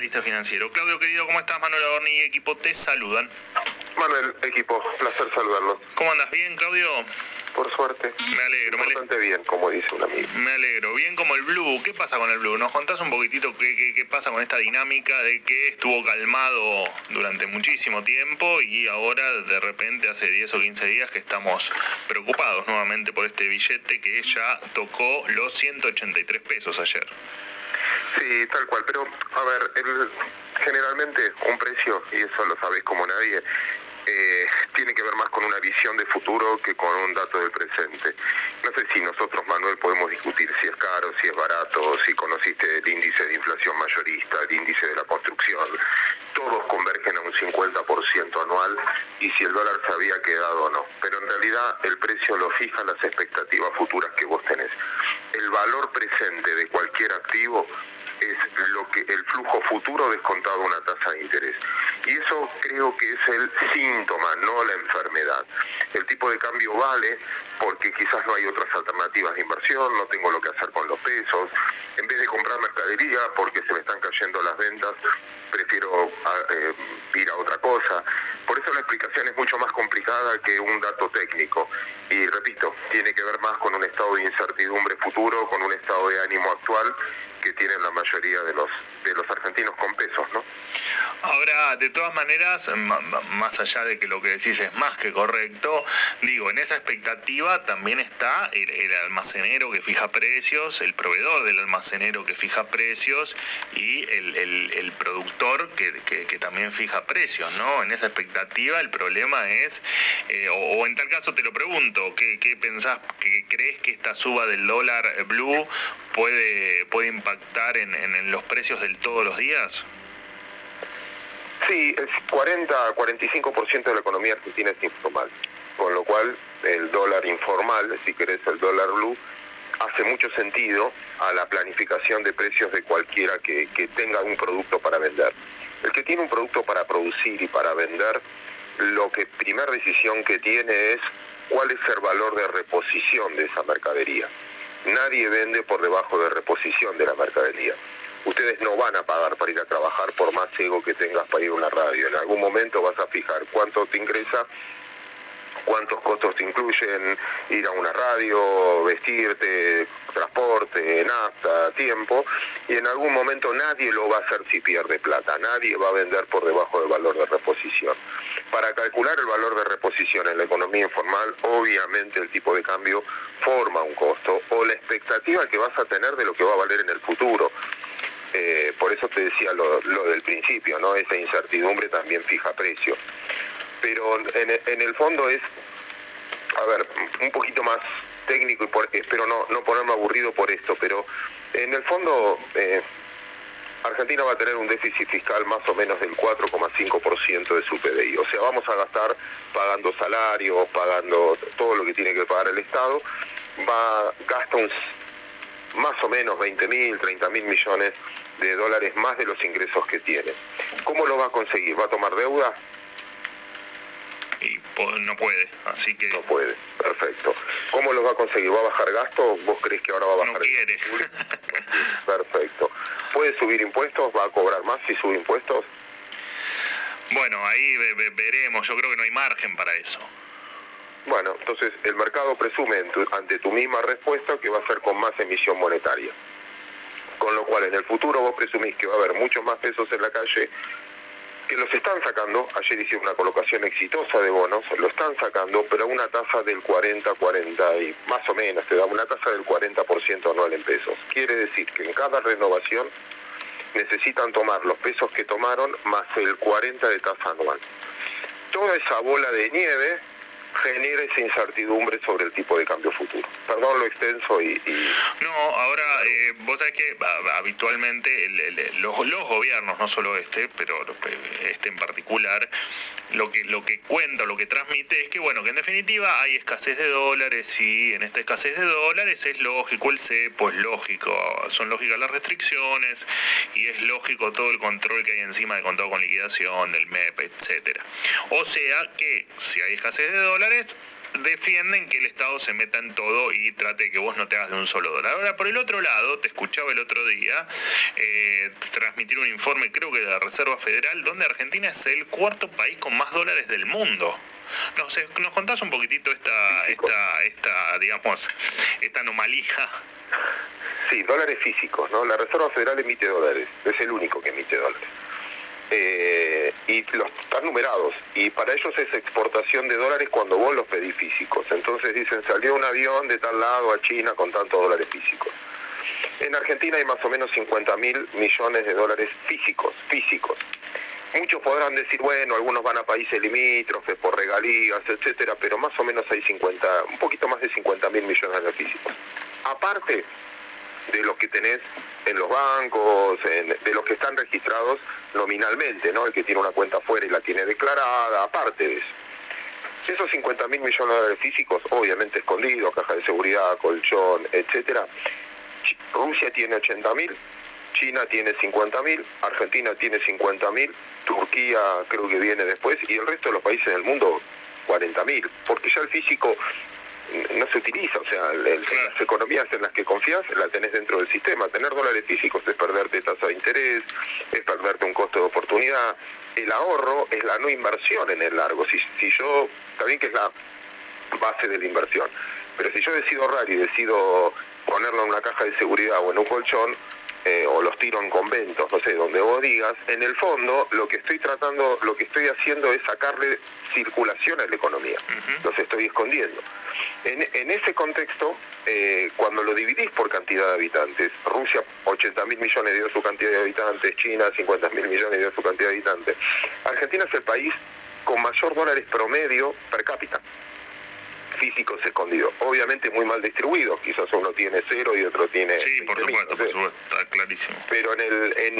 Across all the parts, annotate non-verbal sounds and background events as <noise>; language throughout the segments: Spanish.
Analista financiero. Claudio, querido, ¿cómo estás? Manuel Adorni y equipo te saludan. Manuel, equipo, placer saludarlo. ¿Cómo andas? ¿Bien, Claudio? Por suerte. Me alegro. Bastante bien, como dice un amigo. Me alegro. Bien como el Blue. ¿Qué pasa con el Blue? ¿Nos contás un poquitito qué, qué, pasa con esta dinámica de que estuvo calmado durante muchísimo tiempo y ahora de repente hace 10 o 15 días que estamos preocupados nuevamente por este billete que ya tocó los 183 pesos ayer? Sí, tal cual, pero a ver, el, generalmente un precio, y eso lo sabéis como nadie, eh, tiene que ver más con una visión de futuro que con un dato del presente. No sé si nosotros, Manuel, podemos discutir si es caro, si es barato, si conociste el índice de inflación mayorista, el índice de la construcción. Todos convergen a un 50% anual y si el dólar se había quedado o no. Pero en realidad el precio lo fijan las expectativas futuras que vos tenés. El valor presente de cualquier activo es lo que el flujo futuro descontado una tasa de interés. Y eso creo que es el síntoma, no la enfermedad. El tipo de cambio vale porque quizás no hay otras alternativas de inversión, no tengo lo que hacer con los pesos. En vez de comprar mercadería porque se me están cayendo las ventas, prefiero ah, eh, ir a otra cosa. Por eso la explicación es mucho más complicada que un dato técnico. Y repito, tiene que ver más con un estado de incertidumbre futuro, con un estado de ánimo actual que tienen la mayoría de los de los argentinos con pesos, ¿no? Ahora, de todas maneras, más allá de que lo que decís es más que correcto, digo, en esa expectativa también está el, almacenero que fija precios, el proveedor del almacenero que fija precios y el, productor que, también fija precios, ¿no? En esa expectativa el problema es, eh, o, en tal caso te lo pregunto, ¿qué, pensás, qué crees que esta suba del dólar blue puede, puede impactar en, en los precios del todos los días? Sí, el 40-45% de la economía argentina es informal, con lo cual el dólar informal, si querés el dólar blue, hace mucho sentido a la planificación de precios de cualquiera que, que tenga un producto para vender. El que tiene un producto para producir y para vender, lo que primera decisión que tiene es cuál es el valor de reposición de esa mercadería. Nadie vende por debajo de reposición de la mercadería ustedes no van a pagar para ir a trabajar por más ego que tengas para ir a una radio. En algún momento vas a fijar cuánto te ingresa, cuántos costos te incluyen ir a una radio, vestirte, transporte, nafta, tiempo, y en algún momento nadie lo va a hacer si pierde plata, nadie va a vender por debajo del valor de reposición. Para calcular el valor de reposición en la economía informal, obviamente el tipo de cambio forma un costo o la expectativa que vas a tener de lo que va a valer en el futuro. Eh, por eso te decía lo, del principio, ¿no? Esa incertidumbre también fija precio. Pero en, el fondo es, a ver, un poquito más técnico y espero no, no ponerme aburrido por esto, pero en el fondo eh, Argentina va a tener un déficit fiscal más o menos del 4,5% de su PDI. O sea, vamos a gastar pagando salarios, pagando todo lo que tiene que pagar el Estado, va gasta un más o menos 20 mil, 30 mil millones de dólares más de los ingresos que tiene. ¿Cómo lo va a conseguir? ¿Va a tomar deuda? Y no puede, así que... No puede, perfecto. ¿Cómo lo va a conseguir? ¿Va a bajar gastos? ¿Vos crees que ahora va a bajar? No quiere. Perfecto. ¿Puede subir impuestos? ¿Va a cobrar más si sube impuestos? Bueno, ahí veremos. Yo creo que no hay margen para eso. Bueno, entonces el mercado presume ante tu misma respuesta que va a ser con más emisión monetaria. Con lo cual en el futuro vos presumís que va a haber muchos más pesos en la calle, que los están sacando, ayer hice una colocación exitosa de bonos, lo están sacando, pero a una tasa del 40, 40 y más o menos, te da una tasa del 40% anual en pesos. Quiere decir que en cada renovación necesitan tomar los pesos que tomaron más el 40 de tasa anual. Toda esa bola de nieve genera esa incertidumbre sobre el tipo de cambio futuro. Perdón lo extenso y... No, ahora, eh, vos sabés que habitualmente los, los, gobiernos, no solo este, pero este en particular, lo que, lo que cuenta, lo que transmite es que, bueno, que en definitiva hay escasez de dólares y en esta escasez de dólares es lógico el cepo, es lógico, son lógicas las restricciones y es lógico todo el control que hay encima de contado con liquidación, del MEP, etcétera. O sea que si hay escasez de dólares, defienden que el Estado se meta en todo y trate de que vos no te hagas de un solo dólar. Ahora, por el otro lado, te escuchaba el otro día eh, transmitir un informe, creo que de la Reserva Federal, donde Argentina es el cuarto país con más dólares del mundo. No sé, ¿nos contás un poquitito esta, esta, esta, digamos, esta anomalía? Sí, dólares físicos, ¿no? La Reserva Federal emite dólares, es el único que emite dólares. Eh, y los están numerados y para ellos es exportación de dólares cuando vos los pedís físicos. Entonces dicen, salió un avión de tal lado a China con tantos dólares físicos. En Argentina hay más o menos 50 mil millones de dólares físicos, físicos. Muchos podrán decir, bueno, algunos van a países limítrofes por regalías, etcétera, pero más o menos hay 50, un poquito más de 50 mil millones de físicos. Aparte de lo que tenés en los bancos, de los que están registrados nominalmente, ¿no? El que tiene una cuenta afuera y la tiene declarada, aparte de eso. Esos 50 mil millones de dólares físicos, obviamente escondidos, caja de seguridad, colchón, etcétera. Rusia tiene 80 mil, China tiene 50 mil, Argentina tiene 50 mil, Turquía creo que viene después y el resto de los países del mundo 40 mil, porque ya el físico no se utiliza, o sea, las economías en las que confías la tenés dentro del sistema. Tener dólares físicos es perderte tasa de interés, es perderte un costo de oportunidad. El ahorro es la no inversión en el largo. Si, si yo, está bien que es la base de la inversión, pero si yo decido ahorrar y decido ponerlo en una caja de seguridad o en un colchón, eh, o los tiro en conventos, no sé, donde vos digas, en el fondo lo que estoy tratando, lo que estoy haciendo es sacarle circulación a la economía, los estoy escondiendo. En, ese contexto, eh, cuando lo dividís por cantidad de habitantes, Rusia 80 mil millones dio su cantidad de habitantes, China 50 mil millones dio su cantidad de habitantes, Argentina es el país con mayor dólares promedio per cápita físicos escondidos. Obviamente muy mal distribuidos, quizás uno tiene cero y otro tiene... Sí, por supuesto, por supuesto, está clarísimo. Pero en, el, en,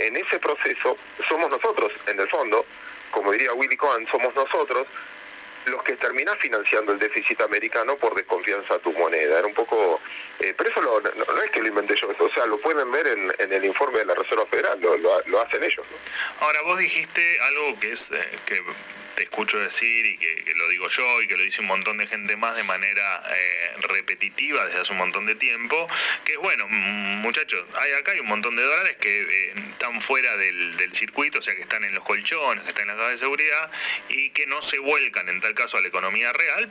en ese proceso somos nosotros, en el fondo, como diría Willy Cohen, somos nosotros los que terminás financiando el déficit americano por desconfianza a tu moneda. Era un poco... Eh, pero eso no, es que lo inventé yo, o sea, lo pueden ver en, en el informe de la Reserva Federal, lo, lo, hacen ellos. Ahora, vos dijiste algo que es eh, que te escucho decir y que, lo digo yo y que lo dice un montón de gente más de manera eh, repetitiva desde hace un montón de tiempo, que es bueno, muchachos, hay acá hay un montón de dólares que eh, están fuera del, circuito, o sea que están en los colchones, que están en las cajas de seguridad y que no se vuelcan en tal caso a la economía real,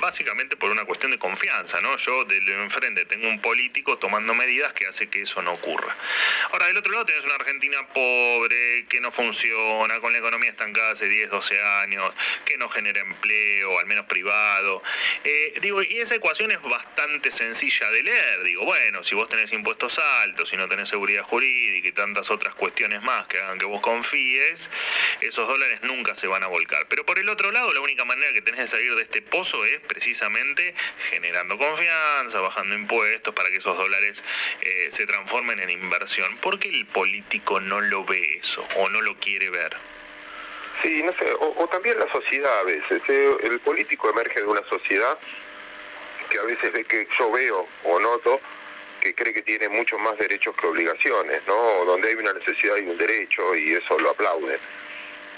básicamente por una cuestión de confianza, ¿no? Yo de enfrente tengo un político tomando medidas que hace que eso no ocurra. Ahora, del otro lado tenés una Argentina pobre, que no funciona, con la economía estancada hace 10, 12 años, que no genera empleo, al menos privado. Eh, digo, y esa ecuación es bastante sencilla de leer. Digo, bueno, si vos tenés impuestos altos, si no tenés seguridad jurídica y tantas otras cuestiones más que hagan que vos confíes, esos dólares nunca se van a volcar. Pero por el otro lado, la única manera que tenés de salir de este pozo es precisamente generando confianza, bajando impuestos para que esos dólares eh, se transformen en inversión. ¿Por qué el político no lo ve eso o no lo quiere ver? Sí, no sé, o, también la sociedad a veces. Eh, el político emerge de una sociedad que a veces ve que yo veo o noto que cree que tiene muchos más derechos que obligaciones, ¿no? Donde hay una necesidad y un derecho y eso lo aplauden.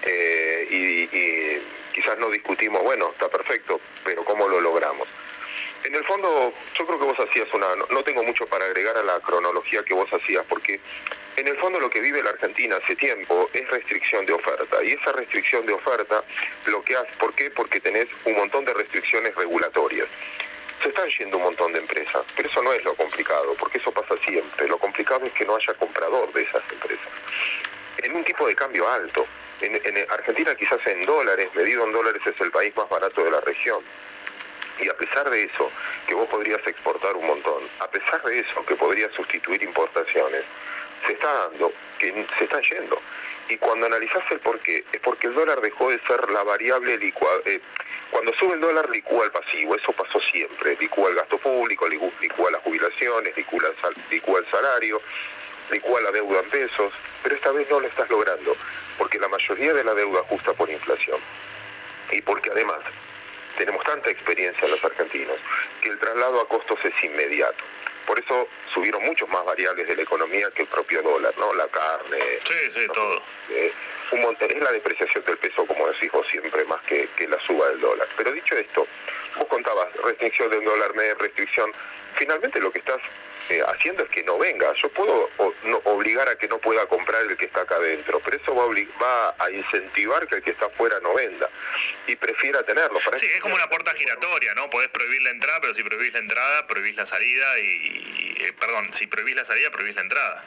Eh, y, quizás no discutimos, bueno, está perfecto, pero ¿cómo lo logramos? En el fondo, yo creo que vos hacías una, no tengo mucho para agregar a la cronología que vos hacías, porque en el fondo lo que vive la Argentina hace tiempo es restricción de oferta y esa restricción de oferta lo que hace, ¿por qué? Porque tenés un montón de restricciones regulatorias. Se están yendo un montón de empresas, pero eso no es lo complicado, porque eso pasa siempre. Lo complicado es que no haya comprador de esas empresas. En un tipo de cambio alto. En, en Argentina quizás en dólares, medido en dólares es el país más barato de la región. Y a pesar de eso, que vos podrías exportar un montón, a pesar de eso, que podrías sustituir importaciones, se está dando, que se están yendo. Y cuando analizás el por qué, es porque el dólar dejó de ser la variable licuada. Eh, cuando sube el dólar, licúa el pasivo, eso pasó siempre. Licúa el gasto público, licúa las jubilaciones, licúa el, salario, licúa la deuda en pesos, pero esta vez no lo estás logrando, porque la mayoría de la deuda ajusta por inflación. Y porque además tenemos tanta experiencia los argentinos que el traslado a costos es inmediato. Por eso subieron muchos más variables de la economía que el propio dólar, ¿no? La carne. Sí, sí, todo. Eh, un montón, es la depreciación del peso, como decís vos siempre, más que, la suba del dólar. Pero dicho esto, vos contabas restricción del dólar MED, restricción. Finalmente lo que estás eh, haciendo es que no venga. Yo puedo obligar a que no pueda comprar el que está acá adentro, pero eso va a, va a incentivar que el que está afuera no venda y prefiera tenerlo. sí, es como una puerta giratoria, ¿no? Podés prohibir la entrada, pero si prohibís la entrada, prohibís la salida y, eh, perdón, si prohibís la salida, prohibís la entrada.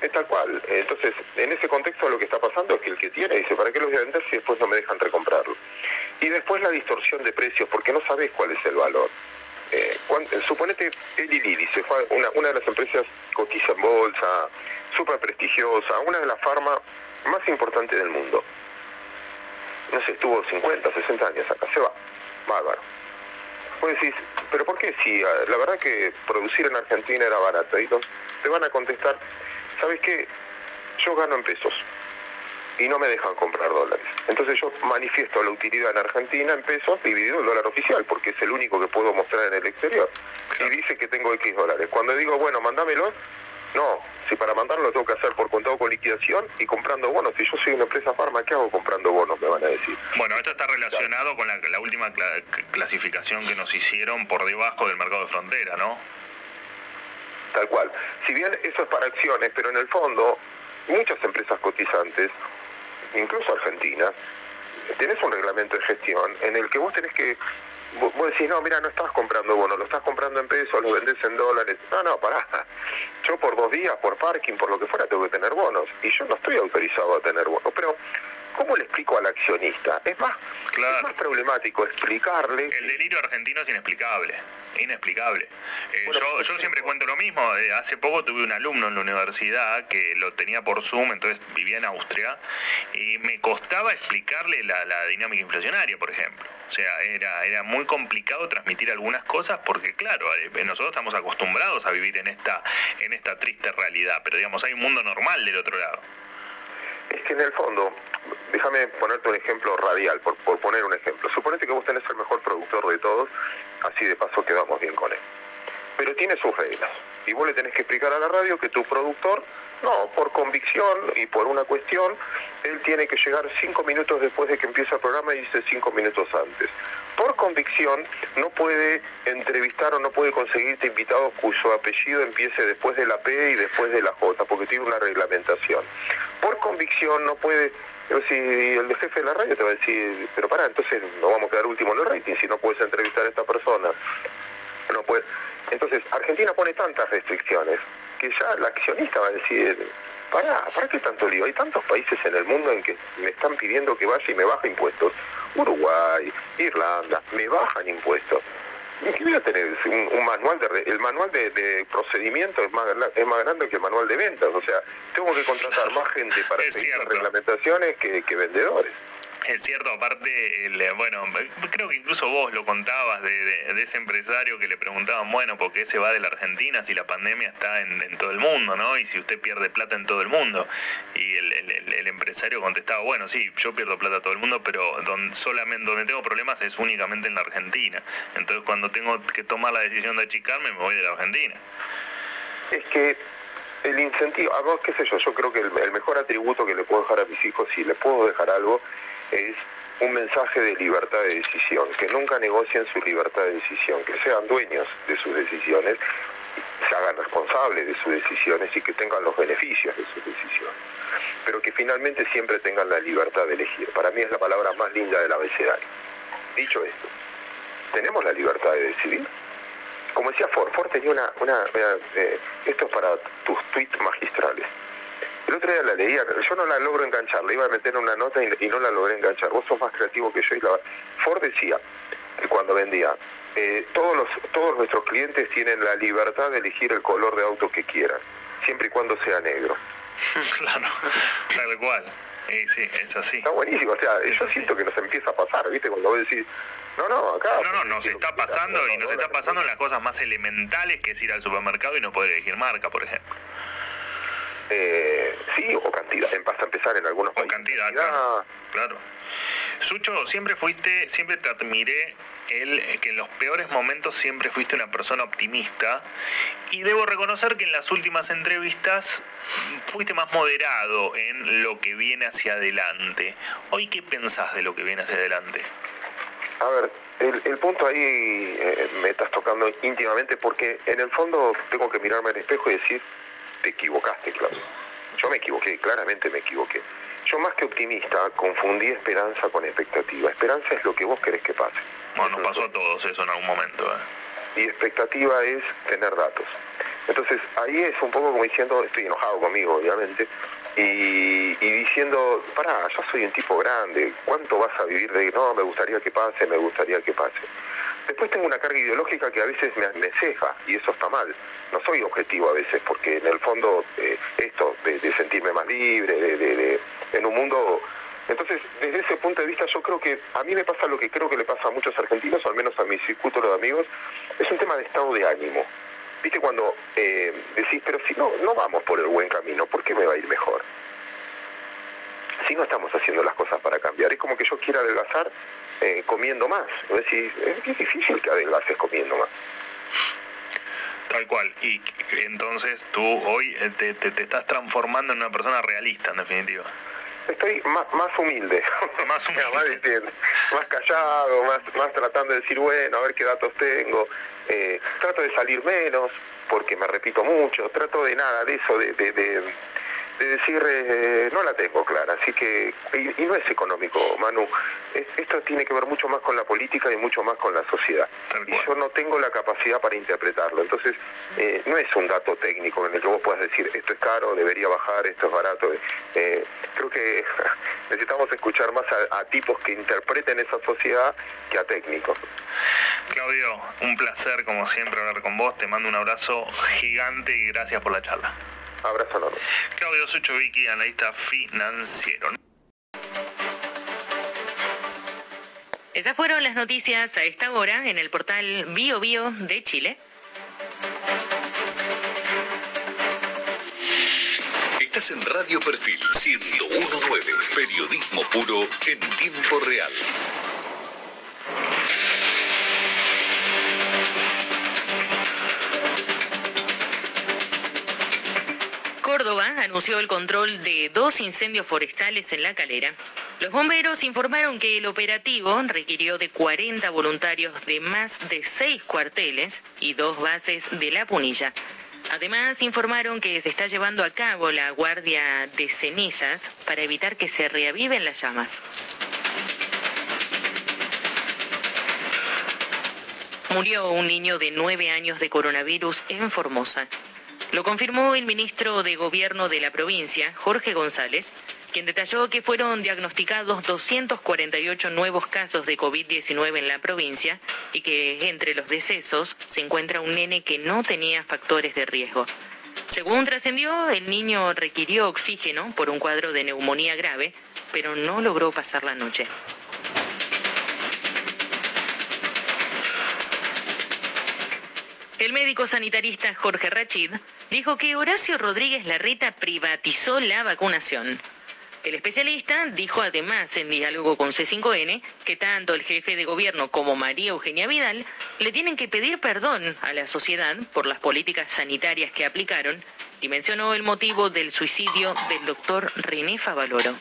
Es tal cual. Entonces, en ese contexto lo que está pasando es que el que tiene dice, ¿para qué los voy a vender si después no me dejan recomprarlo? Y después la distorsión de precios, porque no sabés cuál es el valor. Eh, suponete Eli Lilly, se fue una, una de las empresas cotiza en bolsa, súper prestigiosa, una de las farmas más importantes del mundo. No sé, estuvo 50, 60 años acá, se va. Bárbaro. Vos decís, ¿pero por qué si ah, la verdad que producir en Argentina era barato? Y te van a contestar, ¿sabes qué? Yo gano en pesos y no me dejan comprar dólares. Entonces yo manifiesto la utilidad en Argentina en pesos dividido el dólar oficial, porque es el único que puedo mostrar en el exterior. Y dice que tengo X dólares. Cuando digo, bueno, mándamelo, no, si para mandarlo lo tengo que hacer por contado con liquidación y comprando bonos. Si yo soy una empresa farma, ¿qué hago comprando bonos? Me van a decir. Bueno, esto está relacionado con la, la última clasificación que nos hicieron por debajo del mercado de frontera, ¿no? Tal cual. Si bien eso es para acciones, pero en el fondo muchas empresas cotizantes, incluso argentinas, tenés un reglamento de gestión en el que vos tenés que vos decís, no, mira, no estás comprando bonos, lo estás comprando en pesos, lo vendés en dólares. No, no, pará. Yo por dos días, por parking, por lo que fuera, tengo que tener bonos. Y yo no estoy autorizado a tener bonos. Pero, ¿cómo le explico al accionista? Es más, es más problemático explicarle... El delirio argentino es inexplicable inexplicable. Eh, yo, yo siempre cuento lo mismo. Eh, hace poco tuve un alumno en la universidad que lo tenía por Zoom, entonces vivía en Austria, y me costaba explicarle la, la dinámica inflacionaria, por ejemplo. O sea, era, era muy complicado transmitir algunas cosas porque, claro, eh, nosotros estamos acostumbrados a vivir en esta, en esta triste realidad, pero digamos, hay un mundo normal del otro lado. Es que en el fondo, déjame ponerte un ejemplo radial, por, por poner un ejemplo. Suponete que vos tenés el mejor productor de todos, así de paso quedamos bien con él. Pero tiene sus reglas. Y vos le tenés que explicar a la radio que tu productor, no, por convicción y por una cuestión, él tiene que llegar cinco minutos después de que empieza el programa y dice cinco minutos antes. Por convicción no puede entrevistar o no puede conseguirte invitados cuyo apellido empiece después de la P y después de la J, porque tiene una reglamentación. Por convicción no puede si el jefe de la radio te va a decir, pero para, entonces no vamos a quedar último en el rating si no puedes entrevistar a esta persona. No puede. Entonces, Argentina pone tantas restricciones que ya el accionista va a decir, para, ¿para qué tanto lío? Hay tantos países en el mundo en que me están pidiendo que vaya y me baje impuestos. Uruguay, Irlanda, me bajan impuestos. ¿Y qué voy a tener? Un, manual de el manual de, procedimiento es más, es más grande que el manual de ventas. O sea, tengo que contratar más gente para seguir las reglamentaciones que vendedores. Es cierto, aparte, el, bueno, creo que incluso vos lo contabas de, ese empresario que le preguntaban, bueno, ¿por qué se va de la Argentina si la pandemia está en, todo el mundo, ¿no? Y si usted pierde plata en todo el mundo. Y el, empresario contestaba, bueno, sí, yo pierdo plata en todo el mundo, pero donde, solamente donde tengo problemas es únicamente en la Argentina. Entonces, cuando tengo que tomar la decisión de achicarme, me voy de la Argentina. Es que el incentivo, a vos, qué sé yo, yo creo que el, mejor atributo que le puedo dejar a mis hijos, si le puedo dejar algo, es un mensaje de libertad de decisión, que nunca negocien su libertad de decisión, que sean dueños de sus decisiones, se hagan responsables de sus decisiones y que tengan los beneficios de sus decisiones, pero que finalmente siempre tengan la libertad de elegir. Para mí es la palabra más linda del abecedario. Dicho esto, ¿tenemos la libertad de decidir? Como decía Ford, Ford tenía una... una eh, esto es para tus tweets magistrales el otro día la leía, yo no la logro enganchar, le iba a meter una nota y, no la logré enganchar. Vos sos más creativo que yo y la... Ford decía que cuando vendía, eh, todos, los, todos nuestros clientes tienen la libertad de elegir el color de auto que quieran. siempre y cuando sea negro. <laughs> claro, tal cual. Y sí, es así. Está buenísimo, o sea, yo siento que nos empieza a pasar, ¿viste? Cuando vos decís, no, no, acá... No, no, nos está pasando y nos está pasando en las cosas más elementales que es ir al supermercado y no poder elegir marca, por ejemplo. Eh, sí, o cantidad, en pasa a empezar en algunos o cantidad, claro, claro. Sucho, siempre fuiste, siempre te admiré el que en los peores momentos siempre fuiste una persona optimista y debo reconocer que en las últimas entrevistas fuiste más moderado en lo que viene hacia adelante. Hoy, ¿qué pensás de lo que viene hacia adelante? A ver, el, punto ahí eh, me estás tocando íntimamente porque en el fondo tengo que mirarme al espejo y decir, te equivocaste, Claudio. Yo me equivoqué, claramente me equivoqué. Yo más que optimista confundí esperanza con expectativa. Esperanza es lo que vos querés que pase. Bueno, nos pasó a todos eso en algún momento. ¿eh? Y expectativa es tener datos. Entonces ahí es un poco como diciendo, estoy enojado conmigo obviamente, y, diciendo, pará, yo soy un tipo grande, ¿cuánto vas a vivir de, no, me gustaría que pase, me gustaría que pase? Después tengo una carga ideológica que a veces me, me y eso está mal. No soy objetivo a veces porque en el fondo eh, esto de, sentirme más libre, de, en un mundo... Entonces, desde ese punto de vista yo creo que a mí me pasa lo que creo que le pasa a muchos argentinos, o al menos a mi circuito de amigos, es un tema de estado de ánimo. Viste cuando eh, decís, pero si no, no vamos por el buen camino, ¿por qué me va a ir mejor? Si no estamos haciendo las cosas para cambiar, es como que yo quiera adelgazar eh, comiendo más. Es decir, es difícil que adelgaces comiendo más. Tal cual. Y entonces tú hoy eh, te, te, estás transformando en una persona realista, en definitiva. Estoy más, más humilde, <laughs> <laughs> más, humilde. más, callado, más, más tratando de decir, bueno, a ver qué datos tengo. Eh, trato de salir menos, porque me repito mucho. Trato de nada, de eso, de de decir, eh, no la tengo clara, así que, y, no es económico, Manu, esto tiene que ver mucho más con la política y mucho más con la sociedad. Y yo no tengo la capacidad para interpretarlo, entonces eh, no es un dato técnico en el que vos puedas decir, esto es caro, debería bajar, esto es barato. Eh, creo que <laughs> necesitamos escuchar más a, a tipos que interpreten esa sociedad que a técnicos. Claudio, un placer como siempre hablar con vos, te mando un abrazo gigante y gracias por la charla. Abrazo enorme. Claudio Suchovicki, analista financiero. Esas fueron las noticias a esta hora en el portal Bio Bio de Chile. Estás en Radio Perfil 1019, periodismo puro en tiempo real. Anunció el control de dos incendios forestales en La Calera. Los bomberos informaron que el operativo requirió de 40 voluntarios de más de seis cuarteles y dos bases de La Punilla. Además, informaron que se está llevando a cabo la guardia de cenizas para evitar que se reaviven las llamas. Murió un niño de nueve años de coronavirus en Formosa. Lo confirmó el ministro de Gobierno de la provincia, Jorge González, quien detalló que fueron diagnosticados 248 nuevos casos de COVID-19 en la provincia y que entre los decesos se encuentra un nene que no tenía factores de riesgo. Según trascendió, el niño requirió oxígeno por un cuadro de neumonía grave, pero no logró pasar la noche. El médico sanitarista Jorge Rachid dijo que Horacio Rodríguez Larreta privatizó la vacunación. El especialista dijo además en diálogo con C5N que tanto el jefe de gobierno como María Eugenia Vidal le tienen que pedir perdón a la sociedad por las políticas sanitarias que aplicaron y mencionó el motivo del suicidio del doctor René Favaloro.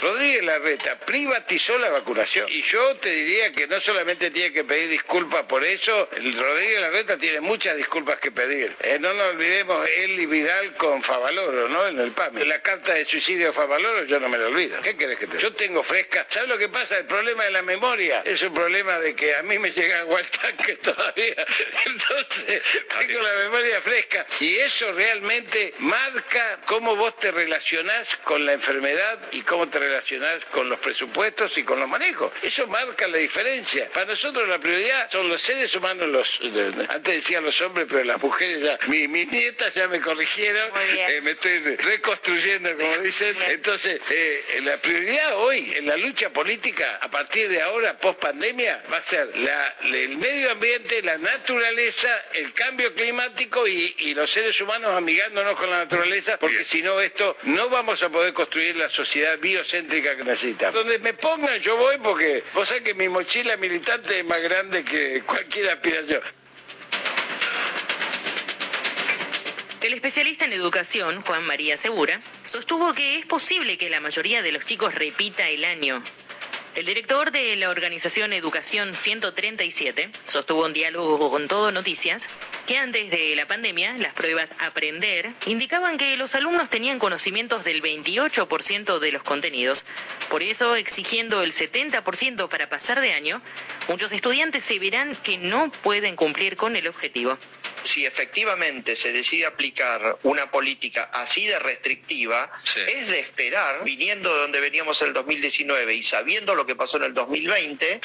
Rodríguez Larreta privatizó la vacunación. Y yo te diría que no solamente tiene que pedir disculpas por eso, Rodríguez Larreta tiene muchas disculpas que pedir. Eh, no nos olvidemos él y Vidal con Favaloro, ¿no? En el PAMI. La carta de suicidio de Favaloro yo no me la olvido. ¿Qué querés que te Yo tengo fresca. ¿Sabes lo que pasa? El problema de la memoria es un problema de que a mí me llega <laughs> tanque todavía. <laughs> Entonces, tengo la memoria fresca. Y eso realmente marca cómo vos te relacionás con la enfermedad y cómo te relacionadas con los presupuestos y con los manejos. Eso marca la diferencia. Para nosotros la prioridad son los seres humanos, los antes decían los hombres, pero las mujeres ya, mis nietas ya me corrigieron, eh, me estoy reconstruyendo, como dicen. Entonces, eh, la prioridad hoy en la lucha política, a partir de ahora, post pandemia, va a ser el medio ambiente, la naturaleza, el cambio climático y, los seres humanos amigándonos con la naturaleza, porque si no esto no vamos a poder construir la sociedad biocéntrica Donde me pongan yo voy porque vos sabés que mi mochila militante es más grande que cualquier aspiración. El especialista en educación, Juan María Segura, sostuvo que es posible que la mayoría de los chicos repita el año. El director de la organización Educación 137 sostuvo un diálogo con Todo Noticias que antes de la pandemia las pruebas Aprender indicaban que los alumnos tenían conocimientos del 28% de los contenidos. Por eso, exigiendo el 70% para pasar de año, muchos estudiantes se verán que no pueden cumplir con el objetivo si efectivamente se decide aplicar una política así de restrictiva, es de esperar, viniendo de donde veníamos en el 2019 y sabiendo lo que pasó en el 2020,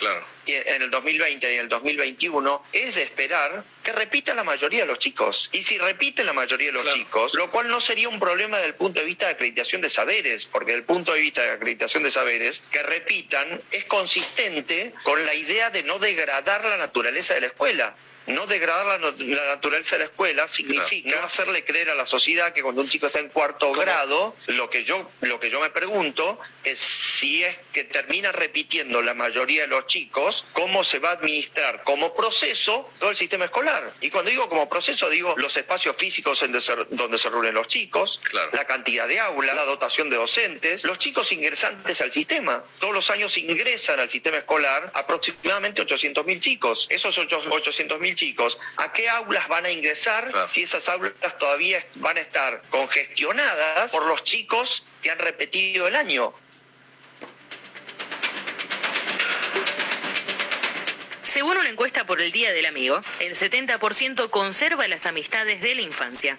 en el 2020 y en el 2021, es de esperar que repita la mayoría de los chicos. Y si repite la mayoría de los chicos, lo cual no sería un problema desde el punto de vista de acreditación de saberes, porque desde el punto de vista de acreditación de saberes, que repitan es consistente con la idea de no degradar la naturaleza de la escuela no degradar la, naturaleza de la escuela significa no hacerle creer a la sociedad que cuando un chico está en cuarto grado, lo que yo lo que yo me pregunto es si es que termina repitiendo la mayoría de los chicos cómo se va a administrar como proceso todo el sistema escolar. Y cuando digo como proceso digo los espacios físicos en donde se reúnen los chicos, la cantidad de aulas, la dotación de docentes, los chicos ingresantes al sistema. Todos los años ingresan al sistema escolar aproximadamente 800.000 chicos. Esos 800.000 chicos, ¿a qué aulas van a ingresar si esas aulas todavía van a estar congestionadas por los chicos que han repetido el año? Según una encuesta por el Día del Amigo, el 70% conserva las amistades de la infancia.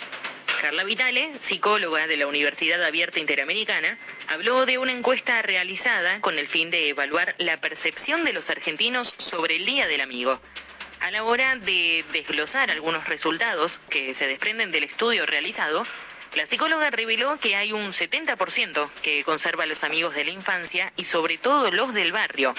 Carla Vitale, psicóloga de la Universidad Abierta Interamericana, habló de una encuesta realizada con el fin de evaluar la percepción de los argentinos sobre el Día del Amigo. A la hora de desglosar algunos resultados que se desprenden del estudio realizado, la psicóloga reveló que hay un 70% que conserva a los amigos de la infancia y sobre todo los del barrio.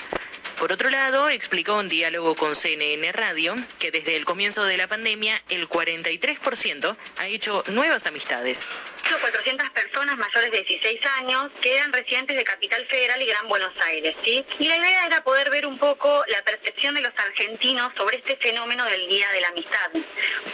Por otro lado, explicó en diálogo con CNN Radio que desde el comienzo de la pandemia el 43% ha hecho nuevas amistades. 400 personas mayores de 16 años que eran residentes de Capital Federal y Gran Buenos Aires. ¿sí? Y la idea era poder ver un poco la percepción de los argentinos sobre este fenómeno del Día de la Amistad.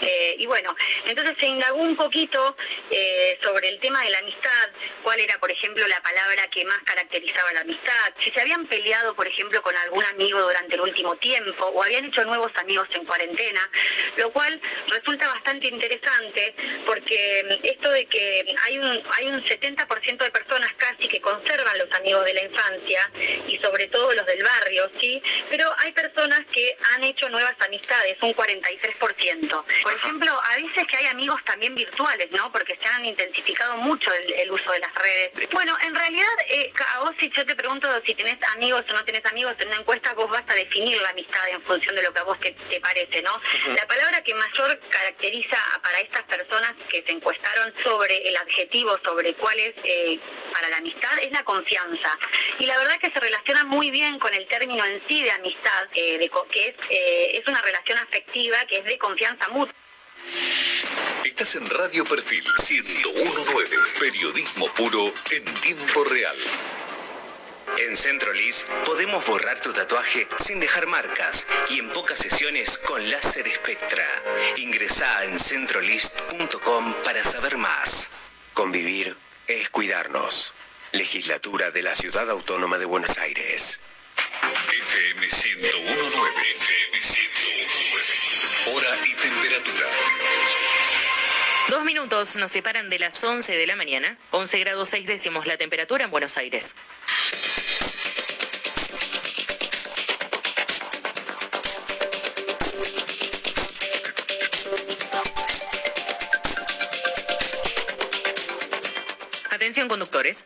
Eh, y bueno, entonces se indagó un poquito eh, sobre el tema de la amistad, cuál era, por ejemplo, la palabra que más caracterizaba la amistad, si se habían peleado, por ejemplo, con algún amigo durante el último tiempo o habían hecho nuevos amigos en cuarentena, lo cual resulta bastante interesante porque esto de que hay un, hay un 70% de personas casi que conservan los amigos de la infancia y sobre todo los del barrio, ¿sí? Pero hay personas que han hecho nuevas amistades, un 43%. Por ejemplo, a veces que hay amigos también virtuales, ¿no? Porque se han intensificado mucho el, uso de las redes. Bueno, en realidad, eh, a vos si yo te pregunto si tenés amigos o no tenés amigos en una encuesta, vos vas a definir la amistad en función de lo que a vos te, parece, ¿no? La palabra que mayor caracteriza para estas personas que se encuestaron sobre el adjetivo sobre cuál es eh, para la amistad es la confianza. Y la verdad que se relaciona muy bien con el término en sí de amistad, eh, de, que es, eh, es una relación afectiva que es de confianza mutua. Estás en Radio Perfil 1019, periodismo puro en tiempo real. En Centrolis podemos borrar tu tatuaje sin dejar marcas y en pocas sesiones con láser espectra. Ingresa en centrolist.com para saber más. Convivir es cuidarnos. Legislatura de la Ciudad Autónoma de Buenos Aires. FM 1019. FM 1019. Hora y temperatura. Dos minutos nos separan de las 11 de la mañana. 11 grados 6 décimos la temperatura en Buenos Aires. Atención conductores.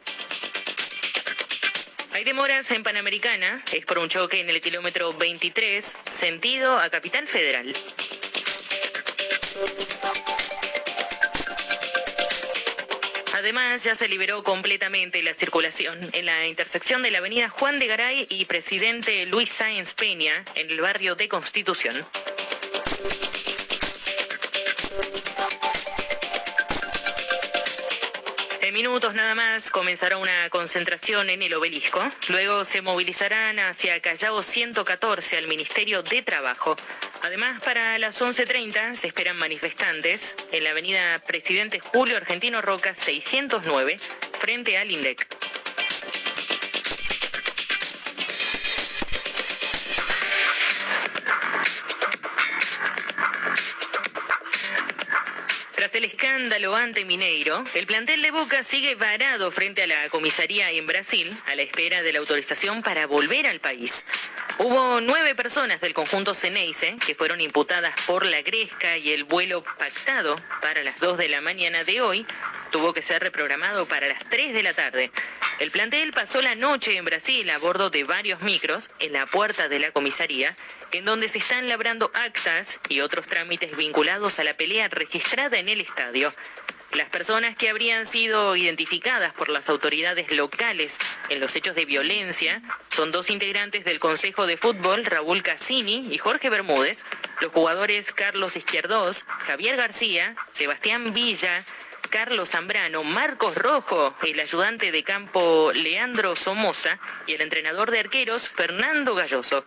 Hay demoras en Panamericana, es por un choque en el kilómetro 23, sentido a Capital Federal. Además, ya se liberó completamente la circulación en la intersección de la avenida Juan de Garay y Presidente Luis Sáenz Peña en el barrio de Constitución. Minutos nada más comenzará una concentración en el obelisco. Luego se movilizarán hacia Callao 114 al Ministerio de Trabajo. Además, para las 11.30 se esperan manifestantes en la avenida Presidente Julio Argentino Roca 609 frente al INDEC. El escándalo ante Mineiro, el plantel de Boca sigue varado frente a la comisaría en Brasil a la espera de la autorización para volver al país. Hubo nueve personas del conjunto Ceneice que fueron imputadas por la gresca y el vuelo pactado para las 2 de la mañana de hoy tuvo que ser reprogramado para las 3 de la tarde. El plantel pasó la noche en Brasil a bordo de varios micros en la puerta de la comisaría, en donde se están labrando actas y otros trámites vinculados a la pelea registrada en el estadio. Las personas que habrían sido identificadas por las autoridades locales en los hechos de violencia son dos integrantes del Consejo de Fútbol, Raúl Cassini y Jorge Bermúdez, los jugadores Carlos Izquierdos, Javier García, Sebastián Villa, Carlos Zambrano, Marcos Rojo, el ayudante de campo Leandro Somoza y el entrenador de arqueros Fernando Galloso.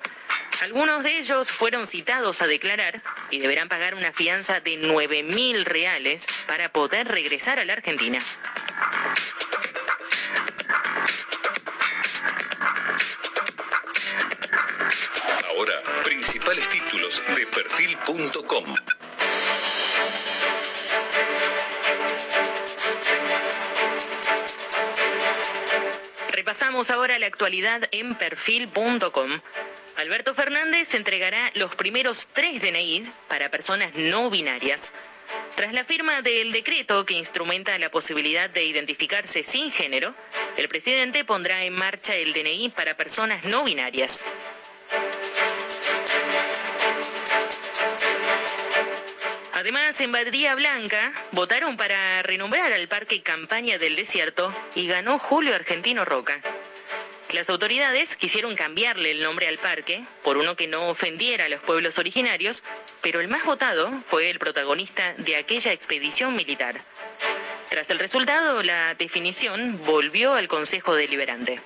Algunos de ellos fueron citados a declarar y deberán pagar una fianza de 9 mil reales para poder regresar a la Argentina. Ahora, principales títulos de perfil.com. Repasamos ahora la actualidad en perfil.com. Alberto Fernández entregará los primeros tres DNI para personas no binarias. Tras la firma del decreto que instrumenta la posibilidad de identificarse sin género, el presidente pondrá en marcha el DNI para personas no binarias. Además, en Bahía Blanca votaron para renombrar al Parque Campaña del Desierto y ganó Julio Argentino Roca. Las autoridades quisieron cambiarle el nombre al parque por uno que no ofendiera a los pueblos originarios, pero el más votado fue el protagonista de aquella expedición militar. Tras el resultado, la definición volvió al Consejo Deliberante.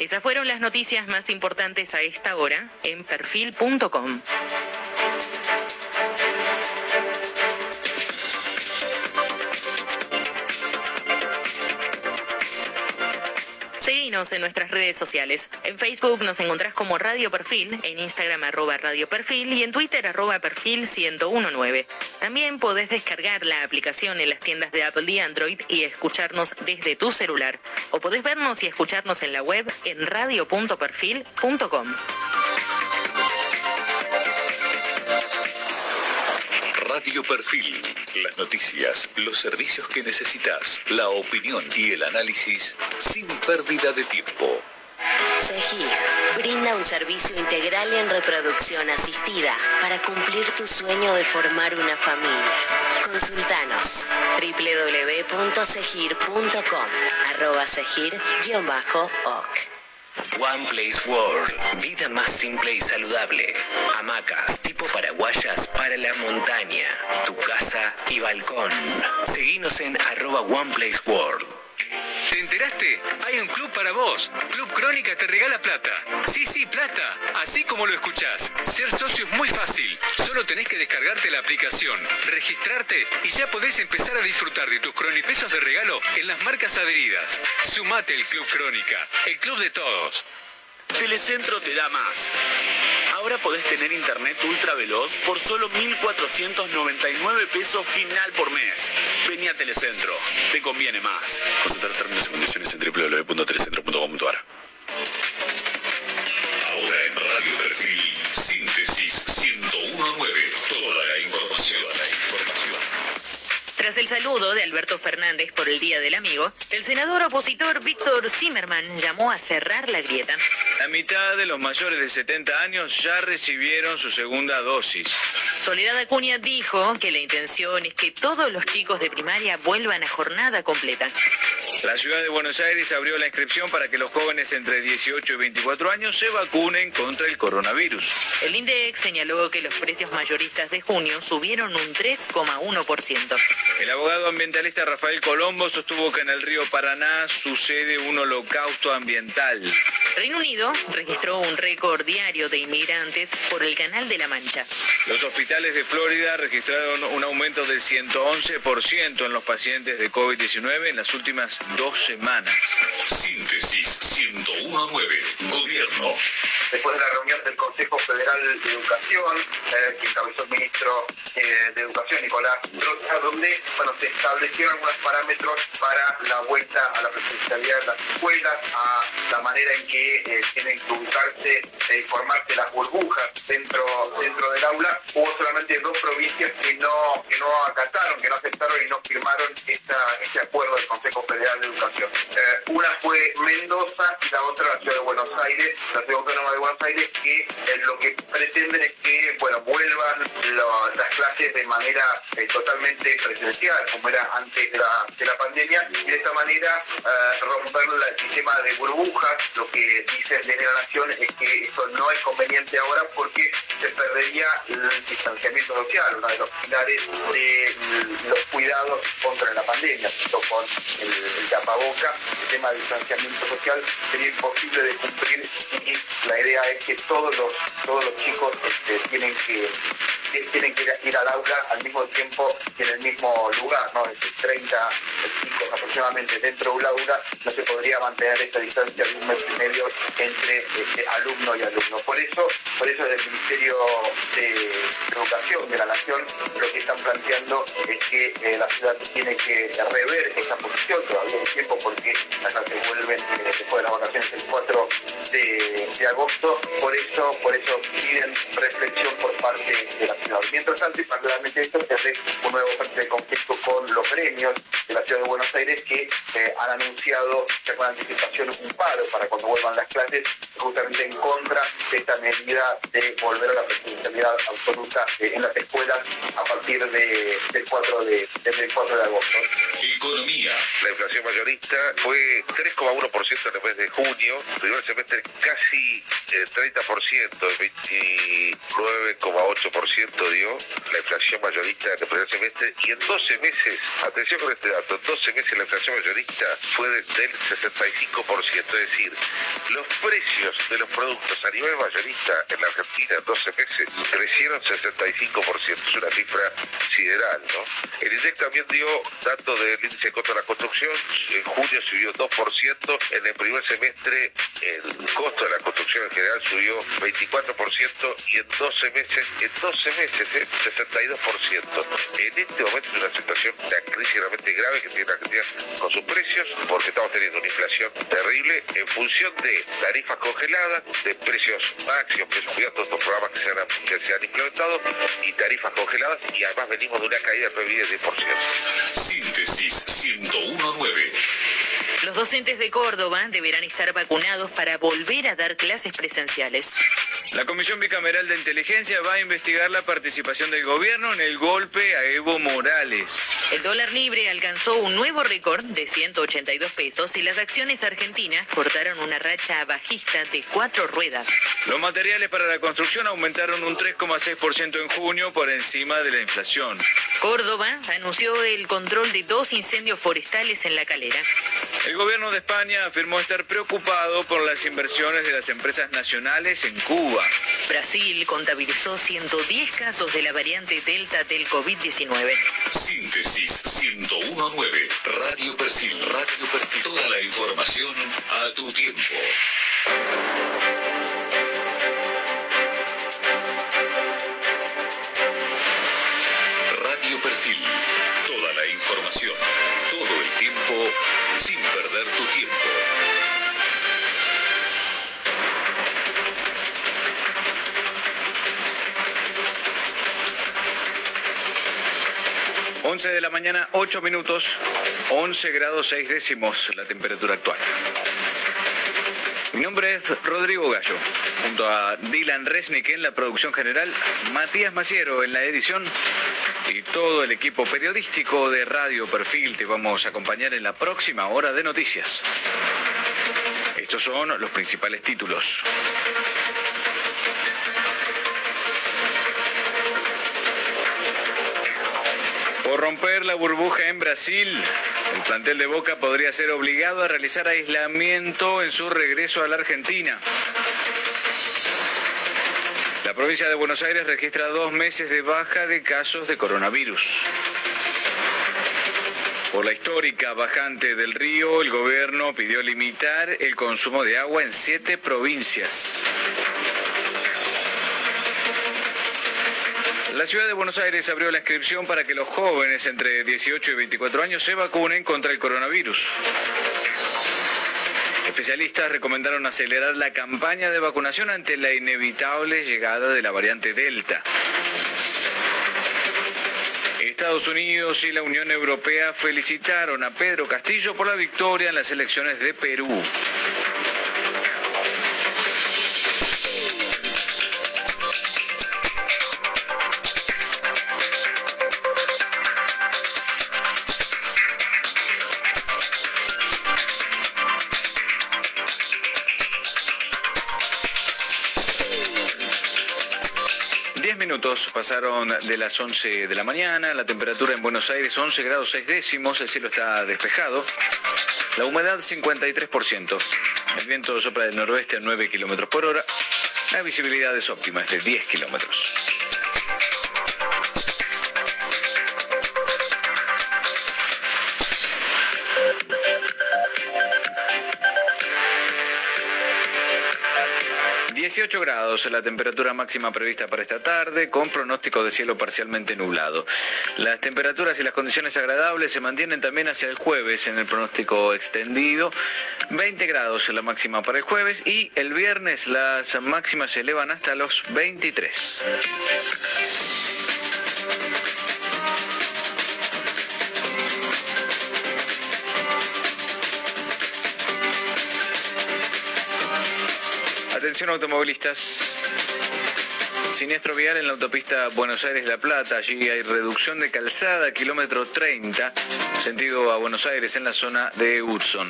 Esas fueron las noticias más importantes a esta hora en perfil.com. En nuestras redes sociales. En Facebook nos encontrás como Radio Perfil, en Instagram arroba Radio Perfil y en Twitter arroba Perfil 1019. También podés descargar la aplicación en las tiendas de Apple y Android y escucharnos desde tu celular. O podés vernos y escucharnos en la web en radio.perfil.com. Radio Perfil. Las noticias, los servicios que necesitas, la opinión y el análisis sin pérdida de tiempo. Segir brinda un servicio integral en reproducción asistida para cumplir tu sueño de formar una familia. Consultanos www.segir.com arroba segir-oc. One Place World. Vida más simple y saludable. Hamacas tipo paraguayas para la montaña, tu casa y balcón. Seguinos en arroba One World. ¿Te enteraste? Hay un club para vos. Club Crónica te regala plata. Sí, sí, plata. Así como lo escuchás. Ser socio es muy fácil. Solo tenés que descargarte la aplicación, registrarte y ya podés empezar a disfrutar de tus cronipesos de regalo en las marcas adheridas. Sumate el Club Crónica, el club de todos. Telecentro te da más. Ahora podés tener internet ultra veloz por solo 1.499 pesos final por mes. Vení a Telecentro, te conviene más. Consulta los términos y condiciones en www.telecentro.com.ar. Ahora en Radio Perfil, Tras el saludo de Alberto Fernández por el Día del Amigo, el senador opositor Víctor Zimmerman llamó a cerrar la grieta. La mitad de los mayores de 70 años ya recibieron su segunda dosis. Soledad Acuña dijo que la intención es que todos los chicos de primaria vuelvan a jornada completa. La ciudad de Buenos Aires abrió la inscripción para que los jóvenes entre 18 y 24 años se vacunen contra el coronavirus. El INDEX señaló que los precios mayoristas de junio subieron un 3,1%. El abogado ambientalista Rafael Colombo sostuvo que en el río Paraná sucede un holocausto ambiental. Reino Unido registró un récord diario de inmigrantes por el Canal de la Mancha. Los hospitales de Florida registraron un aumento del 111% en los pacientes de COVID-19 en las últimas dos semanas. Síntesis 1019. Gobierno. Después de la reunión del Consejo Federal de Educación, eh, que encabezó el ministro eh, de Educación, Nicolás Trota, donde bueno, se establecieron algunos parámetros para la vuelta a la presencialidad de las escuelas, a la manera en que eh, tienen que ubicarse y formarse las burbujas dentro, dentro del aula. Hubo solamente dos provincias que no, que no acataron, que no aceptaron y no firmaron este acuerdo del Consejo Federal de Educación. una fue Mendoza y la otra la Ciudad de Buenos Aires, la Ciudad Autónoma de Buenos Aires, que lo que pretenden es que bueno, vuelvan las clases de manera eh, totalmente presencial, como era antes de la, de la pandemia, y de esta manera eh, romper el sistema de burbujas. Lo que dicen desde la Nación es que eso no es conveniente ahora porque se perdería el distanciamiento social, uno de los pilares de los cuidados contra la pandemia, junto con el, el tapaboca, el tema de distanciamiento social, sería imposible de cumplir y la idea es que todos los, todos los chicos este, tienen que tienen que ir al aula al mismo tiempo y en el mismo lugar, ¿no? Es 30 chicos aproximadamente dentro de un aula, no se podría mantener esta distancia de un metro y medio entre este, alumno y alumno. Por eso, por eso desde el Ministerio de Educación de la Nación lo que están planteando es que eh, la ciudad tiene que rever esa posición, todavía hay tiempo porque las clases vuelven eh, después de las vacaciones el 4 de, agosto, por eso, por eso piden reflexión por parte de la ciudad. Mientras tanto, y particularmente esto, se hace un nuevo frente de conflicto con los gremios de la ciudad de Buenos Aires que eh, han anunciado ya con anticipación un paro para cuando vuelvan las clases, justamente en contra de esta medida de volver a la presencialidad absoluta eh, en las escuelas a partir de, del, 4 de, desde el 4 de agosto. Economía. La inflación mayorista fue 3,1% en el mes de junio, primer semestre casi eh, 30%, 29,8% dio la inflación mayorista en el primer semestre y en 12 meses, atención con este dato, en 12 meses la inflación mayorista fue del 65%, es decir, los precios de los productos a nivel mayorista en la Argentina en 12 meses crecieron 65%, es una cifra sideral, ¿no? El INDEC también dio datos del índice contra la construcción, en junio subió 2%, en el primer semestre el costo de la construcción subió 24% y en 12 meses, en 12 meses, ¿eh? 62%. En este momento es una situación, una crisis realmente grave que tiene la Argentina con sus precios, porque estamos teniendo una inflación terrible en función de tarifas congeladas, de precios máximos, precios cuidados, todos estos programas que se, han, que se han implementado, y tarifas congeladas, y además venimos de una caída del PIB de 10%. Síntesis 1019. Los docentes de Córdoba deberán estar vacunados para volver a dar clases presenciales. La Comisión Bicameral de Inteligencia va a investigar la participación del gobierno en el golpe a Evo Morales. El dólar libre alcanzó un nuevo récord de 182 pesos y las acciones argentinas cortaron una racha bajista de cuatro ruedas. Los materiales para la construcción aumentaron un 3,6% en junio por encima de la inflación. Córdoba anunció el control de dos incendios forestales en la calera. El gobierno de España afirmó estar preocupado por las inversiones de las empresas nacionales en Cuba. Brasil contabilizó 110 casos de la variante Delta del COVID-19. Síntesis 1019. Radio Perfil. Radio Perfil. Toda la información a tu tiempo. Radio Perfil. Toda la información. Todo el tiempo sin perder tu tiempo. 11 de la mañana, 8 minutos, 11 grados 6 décimos la temperatura actual. Mi nombre es Rodrigo Gallo, junto a Dylan Resnick en la producción general, Matías Maciero en la edición y todo el equipo periodístico de Radio Perfil te vamos a acompañar en la próxima hora de noticias. Estos son los principales títulos. Por romper la burbuja en Brasil, el plantel de Boca podría ser obligado a realizar aislamiento en su regreso a la Argentina. La provincia de Buenos Aires registra dos meses de baja de casos de coronavirus. Por la histórica bajante del río, el gobierno pidió limitar el consumo de agua en siete provincias. La ciudad de Buenos Aires abrió la inscripción para que los jóvenes entre 18 y 24 años se vacunen contra el coronavirus. Especialistas recomendaron acelerar la campaña de vacunación ante la inevitable llegada de la variante Delta. Estados Unidos y la Unión Europea felicitaron a Pedro Castillo por la victoria en las elecciones de Perú. Pasaron de las 11 de la mañana, la temperatura en Buenos Aires 11 grados 6 décimos, el cielo está despejado, la humedad 53%, el viento sopla del noroeste a 9 kilómetros por hora, la visibilidad es óptima, es de 10 kilómetros. 18 grados la temperatura máxima prevista para esta tarde, con pronóstico de cielo parcialmente nublado. Las temperaturas y las condiciones agradables se mantienen también hacia el jueves en el pronóstico extendido. 20 grados la máxima para el jueves y el viernes las máximas se elevan hasta los 23. Atención automovilistas. Siniestro vial en la autopista Buenos Aires-La Plata. Allí hay reducción de calzada, kilómetro 30, sentido a Buenos Aires en la zona de Hudson.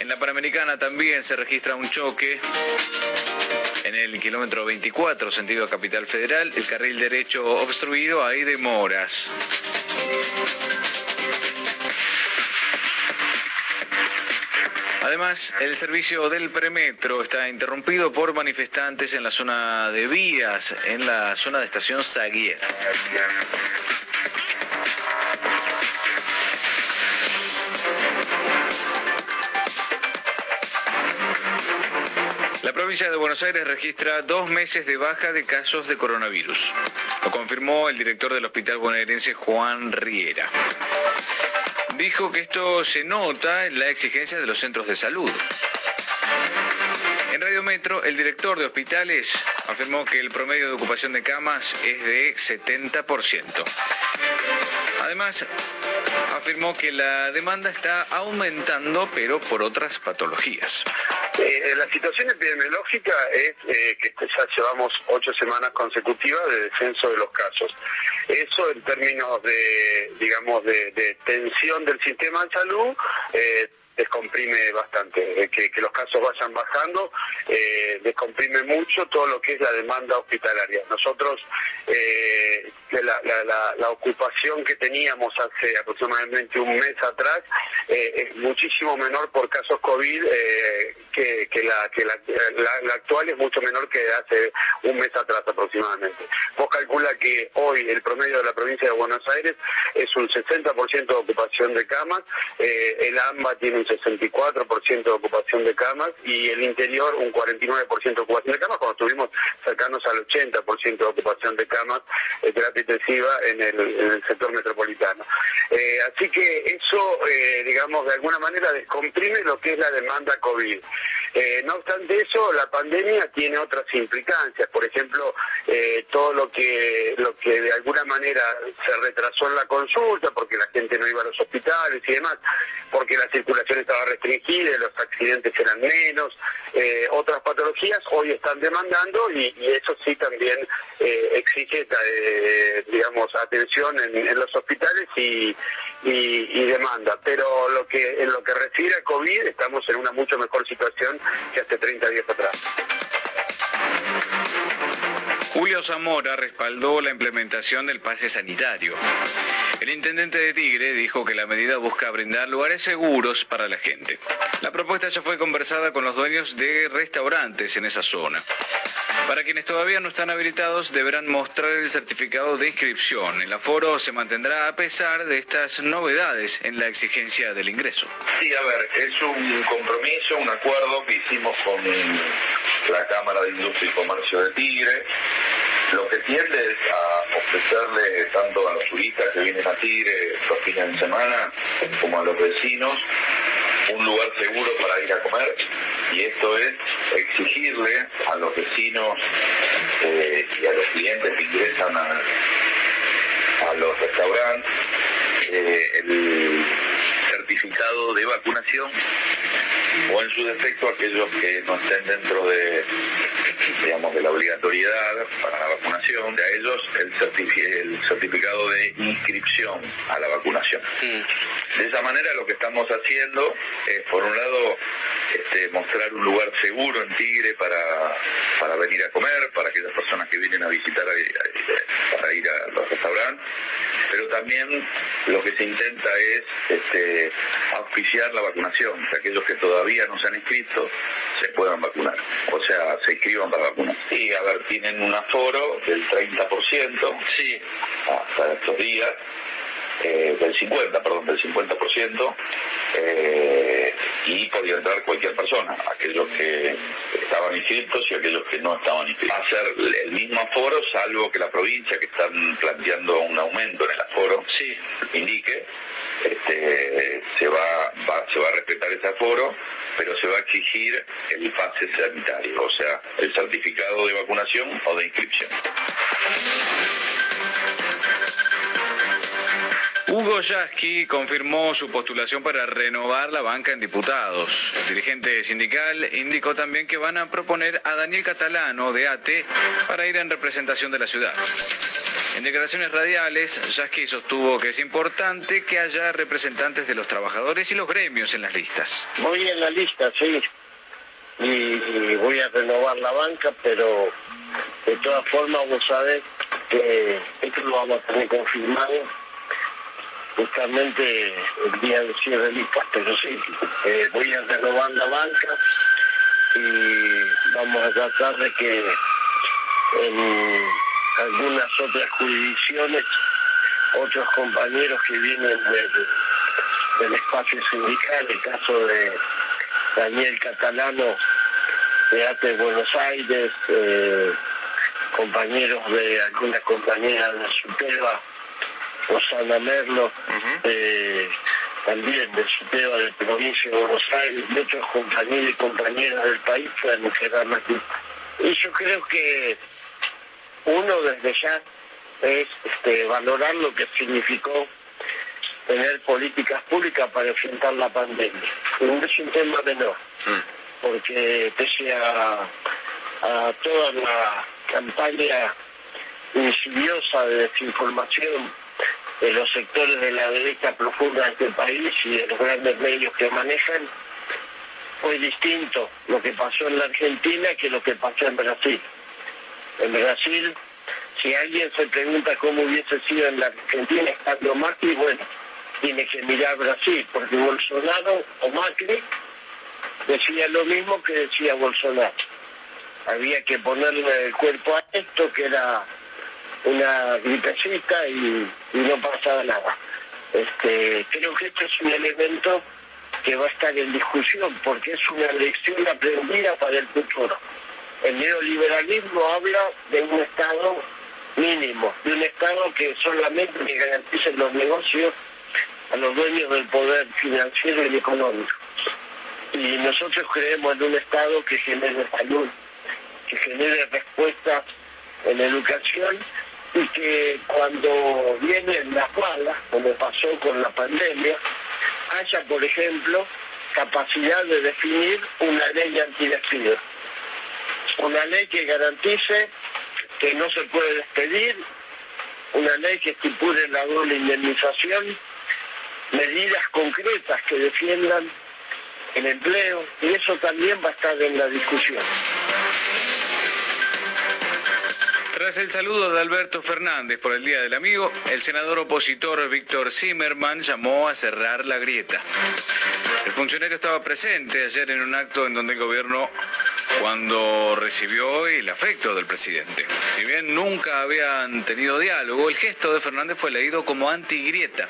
En la Panamericana también se registra un choque en el kilómetro 24, sentido a Capital Federal. El carril derecho obstruido, hay demoras. Además, el servicio del premetro está interrumpido por manifestantes en la zona de vías, en la zona de estación Zaguier. La provincia de Buenos Aires registra dos meses de baja de casos de coronavirus. Lo confirmó el director del Hospital Bonaerense Juan Riera dijo que esto se nota en la exigencia de los centros de salud. En Radio Metro, el director de hospitales afirmó que el promedio de ocupación de camas es de 70%. Además, afirmó que la demanda está aumentando, pero por otras patologías. Eh, la situación epidemiológica es eh, que ya llevamos ocho semanas consecutivas de descenso de los casos. Eso en términos de, digamos, de, tensión del sistema de salud, eh, descomprime bastante, que, los casos vayan bajando, eh, descomprime mucho todo lo que es la demanda hospitalaria. Nosotros, eh, la, ocupación que teníamos hace aproximadamente un mes atrás eh, es muchísimo menor por casos COVID que, la, que la, actual es mucho menor que hace un mes atrás aproximadamente. Vos calcula que hoy el promedio de la provincia de Buenos Aires es un 60% de ocupación de camas, el AMBA tiene un 64% de ocupación de camas y el interior un 49% de ocupación de camas, cuando estuvimos cercanos al 80% de ocupación de camas de terapia intensiva en el, sector metropolitano. Eh, así que eso eh, digamos, de alguna manera descomprime lo que es la demanda COVID. Eh, no obstante eso, la pandemia tiene otras implicancias, por ejemplo, eh, todo lo que, lo que de alguna manera se retrasó en la consulta, porque la gente no iba a los hospitales y demás, porque la circulación estaba restringida, los accidentes eran menos, otras patologías hoy están demandando y, eso sí también exige, digamos, atención en, los hospitales y, y, demanda. Pero lo que en lo que refiere a COVID estamos en una mucho mejor situación que hace 30 días atrás. Julio Zamora respaldó la implementación del pase sanitario. El intendente de Tigre dijo que la medida busca brindar lugares seguros para la gente. La propuesta ya fue conversada con los dueños de restaurantes en esa zona. Para quienes todavía no están habilitados, deberán mostrar el certificado de inscripción. El aforo se mantendrá a pesar de estas novedades en la exigencia del ingreso. Sí, a ver, es un compromiso, un acuerdo que hicimos con la Cámara de Industria y Comercio de Tigre, lo que tiende es a ofrecerle tanto a los turistas que vienen a Tigre los fines de semana como a los vecinos un lugar seguro para ir a comer. Y esto es exigirle a los vecinos eh, y a los clientes que ingresan a, los restaurantes eh, de vacunación o en su defecto aquellos que no estén dentro de digamos de la obligatoriedad para la vacunación de a ellos el, certificado de inscripción a la vacunación mm. de esa manera lo que estamos haciendo es por un lado este, mostrar un lugar seguro en Tigre para, para venir a comer, para aquellas personas que vienen a visitar, eh, para ir a los restaurantes, pero también lo que se intenta es este, auspiciar la vacunación, que aquellos que todavía no se han inscrito se puedan vacunar, o sea, se inscriban para vacunar. Y a ver, tienen un aforo del 30%, sí. hasta estos días, eh, del 50, perdón, del 50%, eh, y podía entrar cualquier persona, aquellos que estaban inscritos y aquellos que no estaban inscritos. Va a ser el mismo aforo, salvo que la provincia, que están planteando un aumento en el aforo, sí. indique, este, se, va, se va a respetar ese aforo, pero se va a exigir el pase sanitario, o sea, el certificado de vacunación o de inscripción. Hugo Yasky confirmó su postulación para renovar la banca en diputados. El dirigente sindical indicó también que van a proponer a Daniel Catalano de ATE para ir en representación de la ciudad. En declaraciones radiales, Yasky sostuvo que es importante que haya representantes de los trabajadores y los gremios en las listas. Voy en la lista, sí. Y voy a renovar la banca, pero de todas formas vos sabés que esto lo vamos a tener confirmado justamente el día de cierre de listas, pero sí, eh, voy a renovar la banca y vamos a tratar de que en algunas otras jurisdicciones otros compañeros que vienen del, espacio sindical, el caso de Daniel Catalano de ATE Buenos Aires, eh, compañeros de algunas compañeras de Supeva, Rosana Merlo, eh, también del SUTEBA de provincia de Buenos Aires, otros compañeros y compañeras del país puedan integrar Y yo creo que uno desde ya es este, valorar lo que significó tener políticas públicas para enfrentar la pandemia. No es un tema menor, mm. porque pese a, a toda la campaña insidiosa de desinformación de los sectores de la derecha profunda de este país y de los grandes medios que manejan, fue distinto lo que pasó en la Argentina que lo que pasó en Brasil. En Brasil, si alguien se pregunta cómo hubiese sido en la Argentina estando Macri, bueno, tiene que mirar Brasil, porque Bolsonaro o Macri decía lo mismo que decía Bolsonaro. Había que ponerle el cuerpo a esto, que era una gripecita y, no pasa nada. Este, creo que esto es un elemento que va a estar en discusión porque es una lección aprendida para el futuro. El neoliberalismo habla de un Estado mínimo, de un Estado que solamente garantice los negocios a los dueños del poder financiero y económico. Y nosotros creemos en un Estado que genere salud, que genere respuestas en educación y que cuando vienen las malas, como pasó con la pandemia, haya, por ejemplo, capacidad de definir una ley antidespido. Una ley que garantice que no se puede despedir, una ley que estipule la doble indemnización, medidas concretas que defiendan el empleo, y eso también va a estar en la discusión. Tras el saludo de Alberto Fernández por el Día del Amigo, el senador opositor Víctor Zimmerman llamó a cerrar la grieta. El funcionario estaba presente ayer en un acto en donde el gobierno cuando recibió el afecto del presidente. Si bien nunca habían tenido diálogo, el gesto de Fernández fue leído como antigrieta.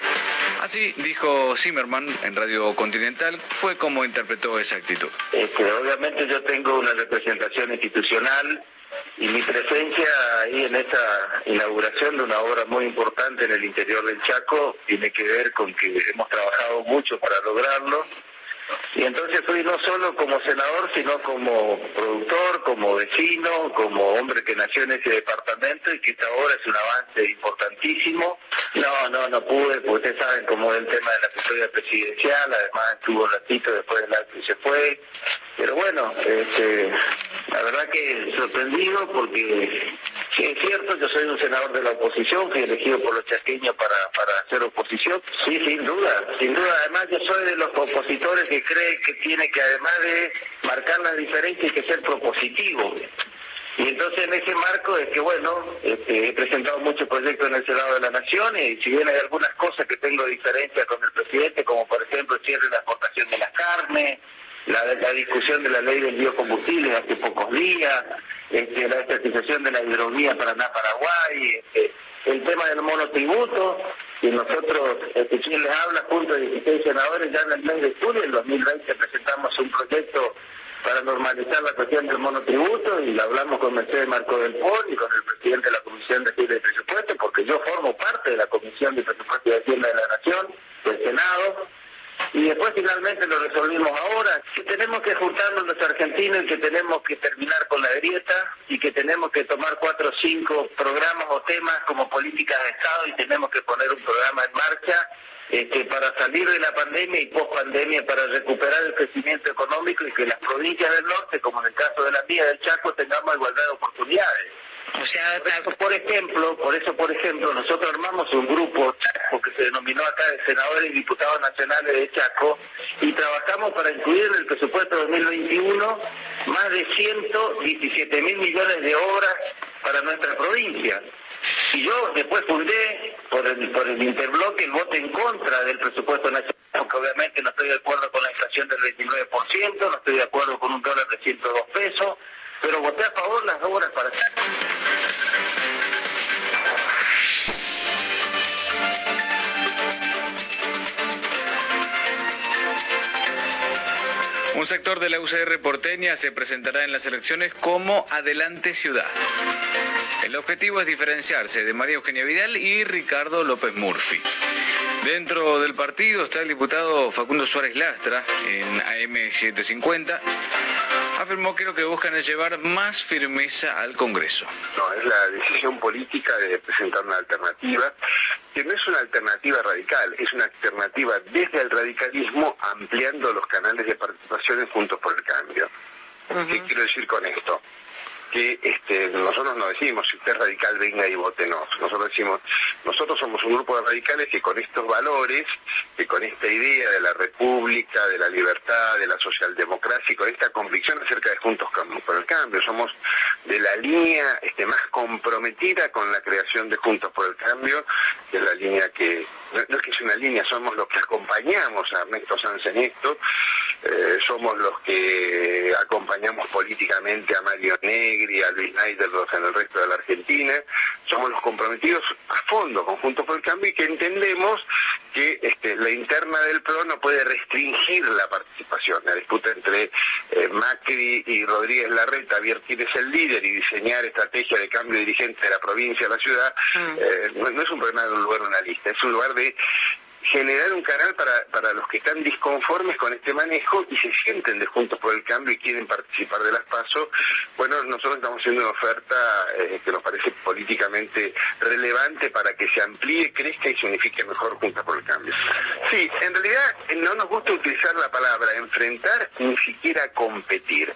Así dijo Zimmerman en Radio Continental, fue como interpretó esa actitud. Este, obviamente yo tengo una representación institucional y mi presencia ahí en esta inauguración de una obra muy importante en el interior del Chaco tiene que ver con que hemos trabajado mucho para lograrlo y entonces fui no solo como senador, sino como productor, como vecino, como hombre que nació en ese departamento y que esta obra es un avance importantísimo. No, no, no pude, porque ustedes saben cómo es el tema de la custodia presidencial, además estuvo un ratito después del acto y se fue. Pero bueno, este, la verdad que sorprendido porque sí es cierto, yo soy un senador de la oposición, fui elegido por los chaqueños para, para hacer oposición. Sí, sin duda, sin duda. Además yo soy de los opositores que cree que tiene que además de marcar las diferencias que ser propositivo. Y entonces en ese marco es que, bueno, este, he presentado muchos proyectos en el Senado de la Nación y si bien hay algunas cosas que tengo diferencia con el presidente, como por ejemplo cierre de la exportación de las carnes, la, la discusión de la ley del biocombustible hace pocos días, este, la estatización de la hidrovía Paraná-Paraguay, este, el tema del monotributo, y nosotros, este, quien les habla, junto a 16 senadores, ya en el mes de julio del 2020 presentamos un proyecto para normalizar la cuestión del monotributo y lo hablamos con Mercedes Marco del Pol y con el presidente de la Comisión de de Presupuesto, porque yo formo parte de la Comisión de Presupuesto y Hacienda de la Nación, del Senado, y después finalmente lo resolvimos ahora, que tenemos que juntarnos los argentinos y que tenemos que terminar con la grieta y que tenemos que tomar cuatro o cinco programas o temas como políticas de Estado y tenemos que poner un programa en marcha este, para salir de la pandemia y post pandemia para recuperar el crecimiento económico y que las provincias del norte, como en el caso de la mía del Chaco, tengamos igualdad de oportunidades. O sea, por, ejemplo, por eso, por ejemplo, nosotros armamos un grupo Chaco que se denominó acá de senadores y diputados nacionales de Chaco y trabajamos para incluir en el presupuesto 2021 más de 117 mil millones de obras para nuestra provincia. Y yo después fundé por el, por el interbloque el voto en contra del presupuesto nacional, porque obviamente no estoy de acuerdo con la inflación del 29%, no estoy de acuerdo con un dólar de 102 pesos, pero voté a favor las obras para Un sector de la UCR porteña se presentará en las elecciones como Adelante Ciudad. El objetivo es diferenciarse de María Eugenia Vidal y Ricardo López Murphy. Dentro del partido está el diputado Facundo Suárez Lastra en AM750. Afirmó que lo que buscan es llevar más firmeza al Congreso. No, es la decisión política de presentar una alternativa, que no es una alternativa radical, es una alternativa desde el radicalismo ampliando los canales de participación en Juntos por el Cambio. ¿Qué quiero decir con esto? Que este, nosotros no decimos, si usted es radical, venga y votenos. Nosotros decimos, nosotros somos un grupo de radicales que con estos valores, que con esta idea de la república, de la libertad, de la socialdemocracia y con esta convicción acerca de Juntos por el Cambio, somos de la línea este, más comprometida con la creación de Juntos por el Cambio, que la línea que, no, es que es una línea, somos los que acompañamos a Ernesto Sanz en esto, eh, somos los que acompañamos políticamente a Mario Negri, a Luis Neiderlos en el resto de la Argentina, somos los comprometidos a fondo con Juntos por el Cambio y que entendemos que este, la interna del PRO no puede restringir la participación. La disputa entre eh, Macri y Rodríguez Larreta, quién es el líder y diseñar estrategia de cambio dirigente de la provincia a la ciudad, mm. eh, no, es un problema de un lugar una lista, es un lugar de generar un canal para, para los que están disconformes con este manejo y se sienten de Juntos por el Cambio y quieren participar de las PASO, bueno, nosotros estamos haciendo una oferta eh, que nos parece políticamente relevante para que se amplíe, crezca y se unifique mejor Juntos por el Cambio. Sí, en realidad eh, no nos gusta utilizar la palabra enfrentar, ni siquiera competir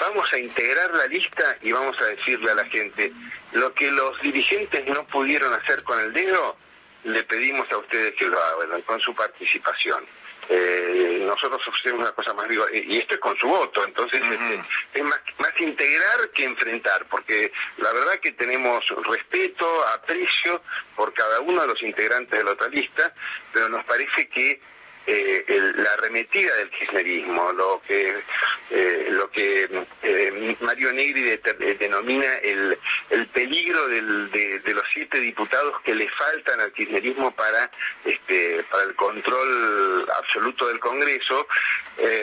vamos a integrar la lista y vamos a decirle a la gente, lo que los dirigentes no pudieron hacer con el dedo, le pedimos a ustedes que lo hagan con su participación. Eh, nosotros ofrecemos una cosa más viva, y esto es con su voto, entonces este, es más, más integrar que enfrentar, porque la verdad que tenemos respeto, aprecio por cada uno de los integrantes de la otra lista, pero nos parece que eh, la arremetida del kirchnerismo, lo que eh, lo que eh, Mario Negri denomina el, el peligro de, los siete diputados que le faltan al kirchnerismo para este para el control absoluto del Congreso,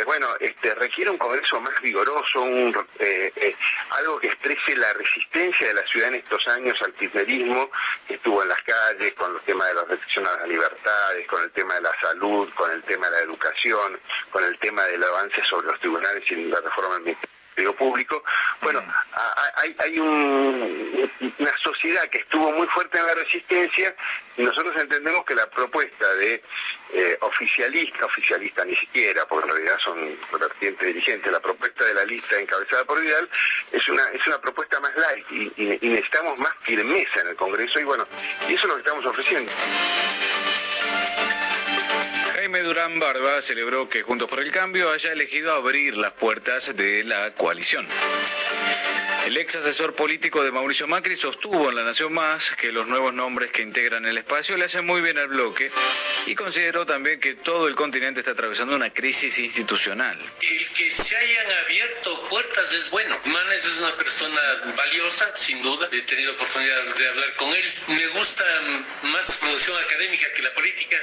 bueno, este requiere un Congreso más vigoroso, un, algo que exprese la resistencia de la ciudad en estos años al kirchnerismo, que estuvo en las calles con los temas de la restricción a las libertades, con el tema de la salud, con el tema de la educación, con el tema del avance sobre los tribunales y la reforma del Ministerio Público. Bueno, hay, hay una sociedad que estuvo muy fuerte en la resistencia y nosotros entendemos que la propuesta de eh, oficialista, oficialista ni siquiera, porque en realidad son vertientes dirigentes, la propuesta de la lista encabezada por Vidal es una, es una propuesta más light y, y necesitamos más firmeza en el Congreso y bueno, y eso es lo que estamos ofreciendo. Jaime Durán Barba celebró que Juntos por el Cambio haya elegido abrir las puertas de la coalición. El ex asesor político de Mauricio Macri sostuvo en La Nación Más que los nuevos nombres que integran el espacio le hacen muy bien al bloque y consideró también que todo el continente está atravesando una crisis institucional. El que se hayan abierto puertas es bueno. Manes es una persona valiosa, sin duda. He tenido oportunidad de hablar con él. Me gusta más producción académica que la política.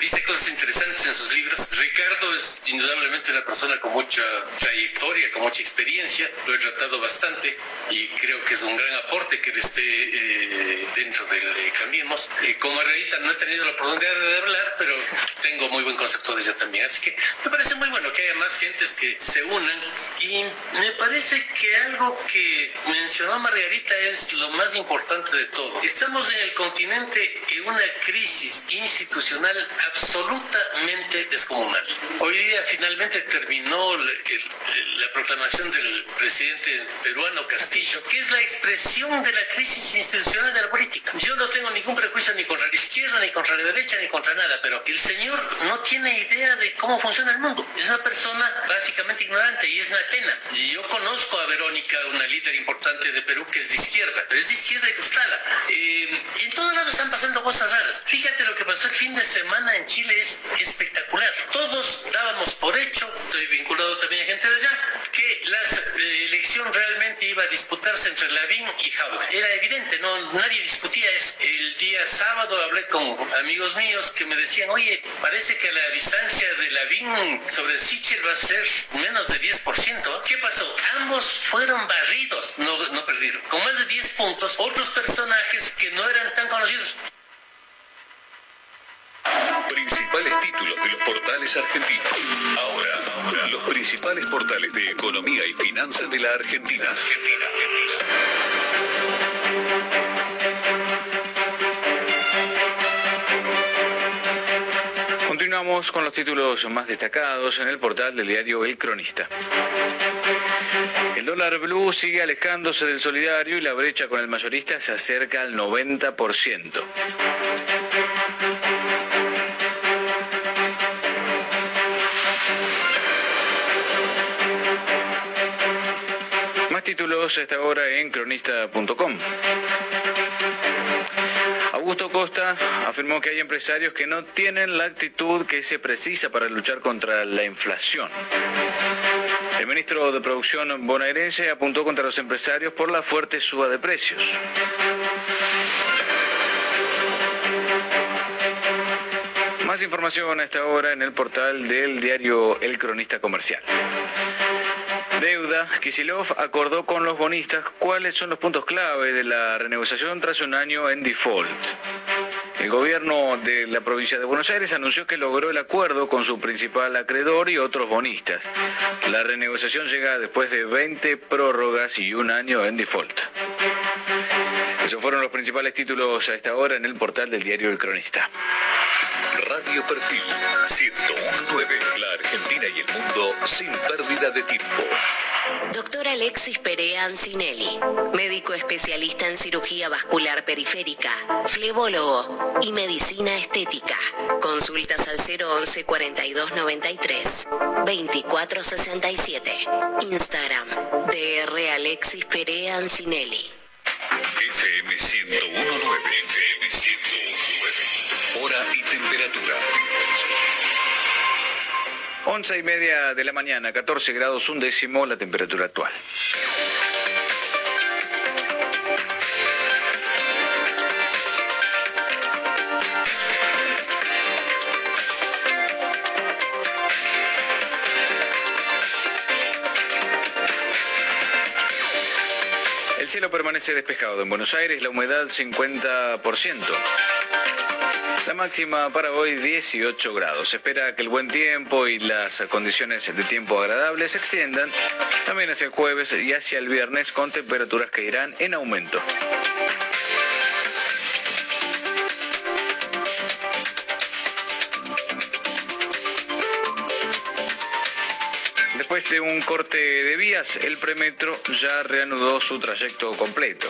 Dice cosas interesantes en sus libros. Ricardo es indudablemente una persona con mucha trayectoria, con mucha experiencia. Lo he tratado bastante y creo que es un gran aporte que esté eh, dentro del eh, Cambiemos. con Margarita no he tenido la oportunidad de hablar, pero tengo muy buen concepto de ella también. Así que me parece muy bueno que haya más gentes que se unan y me parece que algo que mencionó Margarita es lo más importante de todo. Estamos en el continente en una crisis institucional absolutamente descomunal. Hoy día finalmente terminó la proclamación del presidente peruano Castillo, que es la expresión de la crisis institucional de la política. Yo no tengo ningún prejuicio ni contra la izquierda, ni contra la derecha, ni contra nada, pero el señor no tiene idea de cómo funciona el mundo. Es una persona básicamente ignorante y es una pena. Yo conozco a Verónica, una líder importante de Perú que es de izquierda, pero es de izquierda ilustrada. Eh, en todos lados están pasando cosas raras. Fíjate lo que pasó el fin de semana en Chile es espectacular. Todos dábamos por hecho, estoy vinculado también a gente de allá, que la eh, elección realmente iba a disputarse entre Lavín y Jaude. Era evidente, no, nadie discutía eso. El día sábado hablé con amigos míos que me decían, oye, parece que la distancia de Lavín sobre Sichel va a ser menos de 10%. ¿Qué pasó? Ambos fueron barridos, no, no perdieron. Con más de 10 puntos, otros personajes que no eran tan conocidos. Principales títulos de los portales argentinos. Ahora, los principales portales de economía y finanzas de la Argentina. Continuamos con los títulos más destacados en el portal del diario El Cronista. El dólar blue sigue alejándose del solidario y la brecha con el mayorista se acerca al 90%. Títulos esta hora en cronista.com. Augusto Costa afirmó que hay empresarios que no tienen la actitud que se precisa para luchar contra la inflación. El ministro de Producción bonaerense apuntó contra los empresarios por la fuerte suba de precios. Más información a esta hora en el portal del diario El Cronista Comercial. Deuda, Kisilov acordó con los bonistas cuáles son los puntos clave de la renegociación tras un año en default. El gobierno de la provincia de Buenos Aires anunció que logró el acuerdo con su principal acreedor y otros bonistas. La renegociación llega después de 20 prórrogas y un año en default. Esos fueron los principales títulos a esta hora en el portal del diario El Cronista. Radio Perfil 1019. La Argentina y el mundo sin pérdida de tiempo. Doctor Alexis Perea Ancinelli, médico especialista en cirugía vascular periférica, flebólogo y medicina estética. Consultas al 011 42 93 24 67. Instagram DR Alexis Perea Ancinelli. FM 1019. FM 1019. Hora y temperatura. 11 y media de la mañana, 14 grados un décimo la temperatura actual. El cielo permanece despejado en Buenos Aires, la humedad 50%. La máxima para hoy 18 grados. Se espera que el buen tiempo y las condiciones de tiempo agradables se extiendan también hacia el jueves y hacia el viernes con temperaturas que irán en aumento. Después de un corte de vías, el premetro ya reanudó su trayecto completo.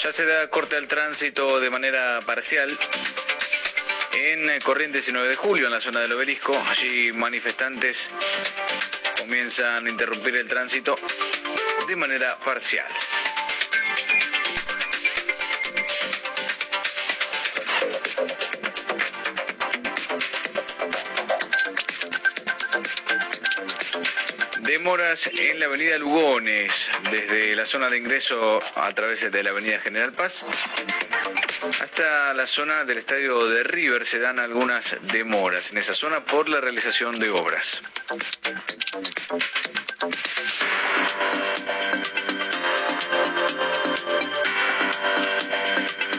Ya se da corte al tránsito de manera parcial en Corrientes 19 de julio, en la zona del obelisco. Allí manifestantes comienzan a interrumpir el tránsito de manera parcial. Demoras en la avenida Lugones, desde la zona de ingreso a través de la avenida General Paz hasta la zona del estadio de River se dan algunas demoras en esa zona por la realización de obras.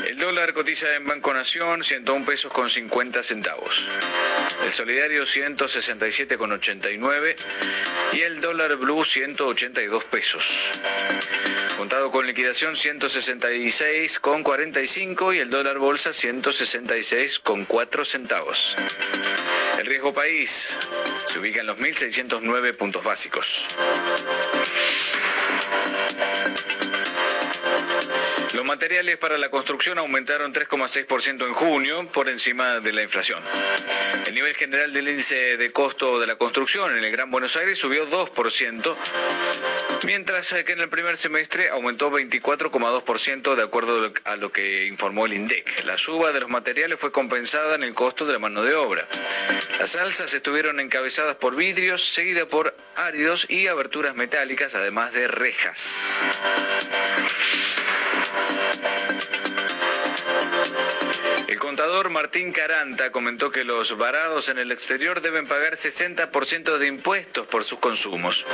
El dólar cotiza en Banco Nación 101 pesos con 50 centavos. El solidario 167,89 y el dólar blue 182 pesos. Contado con liquidación 166,45 y el dólar bolsa 166,4 centavos. El riesgo país se ubica en los 1.609 puntos básicos. Materiales para la construcción aumentaron 3,6% en junio por encima de la inflación. El nivel general del índice de costo de la construcción en el Gran Buenos Aires subió 2%, mientras que en el primer semestre aumentó 24,2% de acuerdo a lo que informó el INDEC. La suba de los materiales fue compensada en el costo de la mano de obra. Las alzas estuvieron encabezadas por vidrios, seguida por áridos y aberturas metálicas, además de rejas. El contador Martín Caranta comentó que los varados en el exterior deben pagar 60% de impuestos por sus consumos.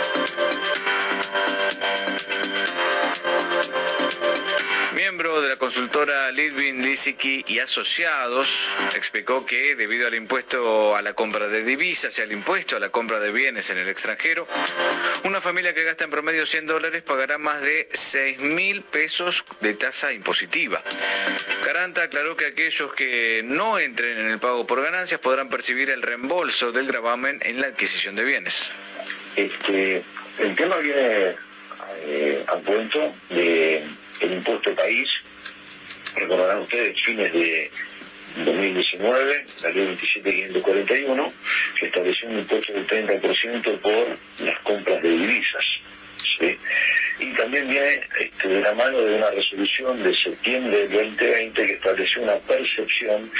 Miembro de la consultora Lidwin, Lisicki y Asociados, explicó que debido al impuesto a la compra de divisas y al impuesto a la compra de bienes en el extranjero, una familia que gasta en promedio 100 dólares pagará más de 6 mil pesos de tasa impositiva. Caranta aclaró que aquellos que no entren en el pago por ganancias podrán percibir el reembolso del gravamen en la adquisición de bienes. Este, el tema viene eh, a cuento de el impuesto país, recordarán ustedes, fines de 2019, la ley 27541, que estableció un impuesto del 30% por las compras de divisas. ¿sí? Y también viene este, de la mano de una resolución de septiembre del 2020 que estableció una percepción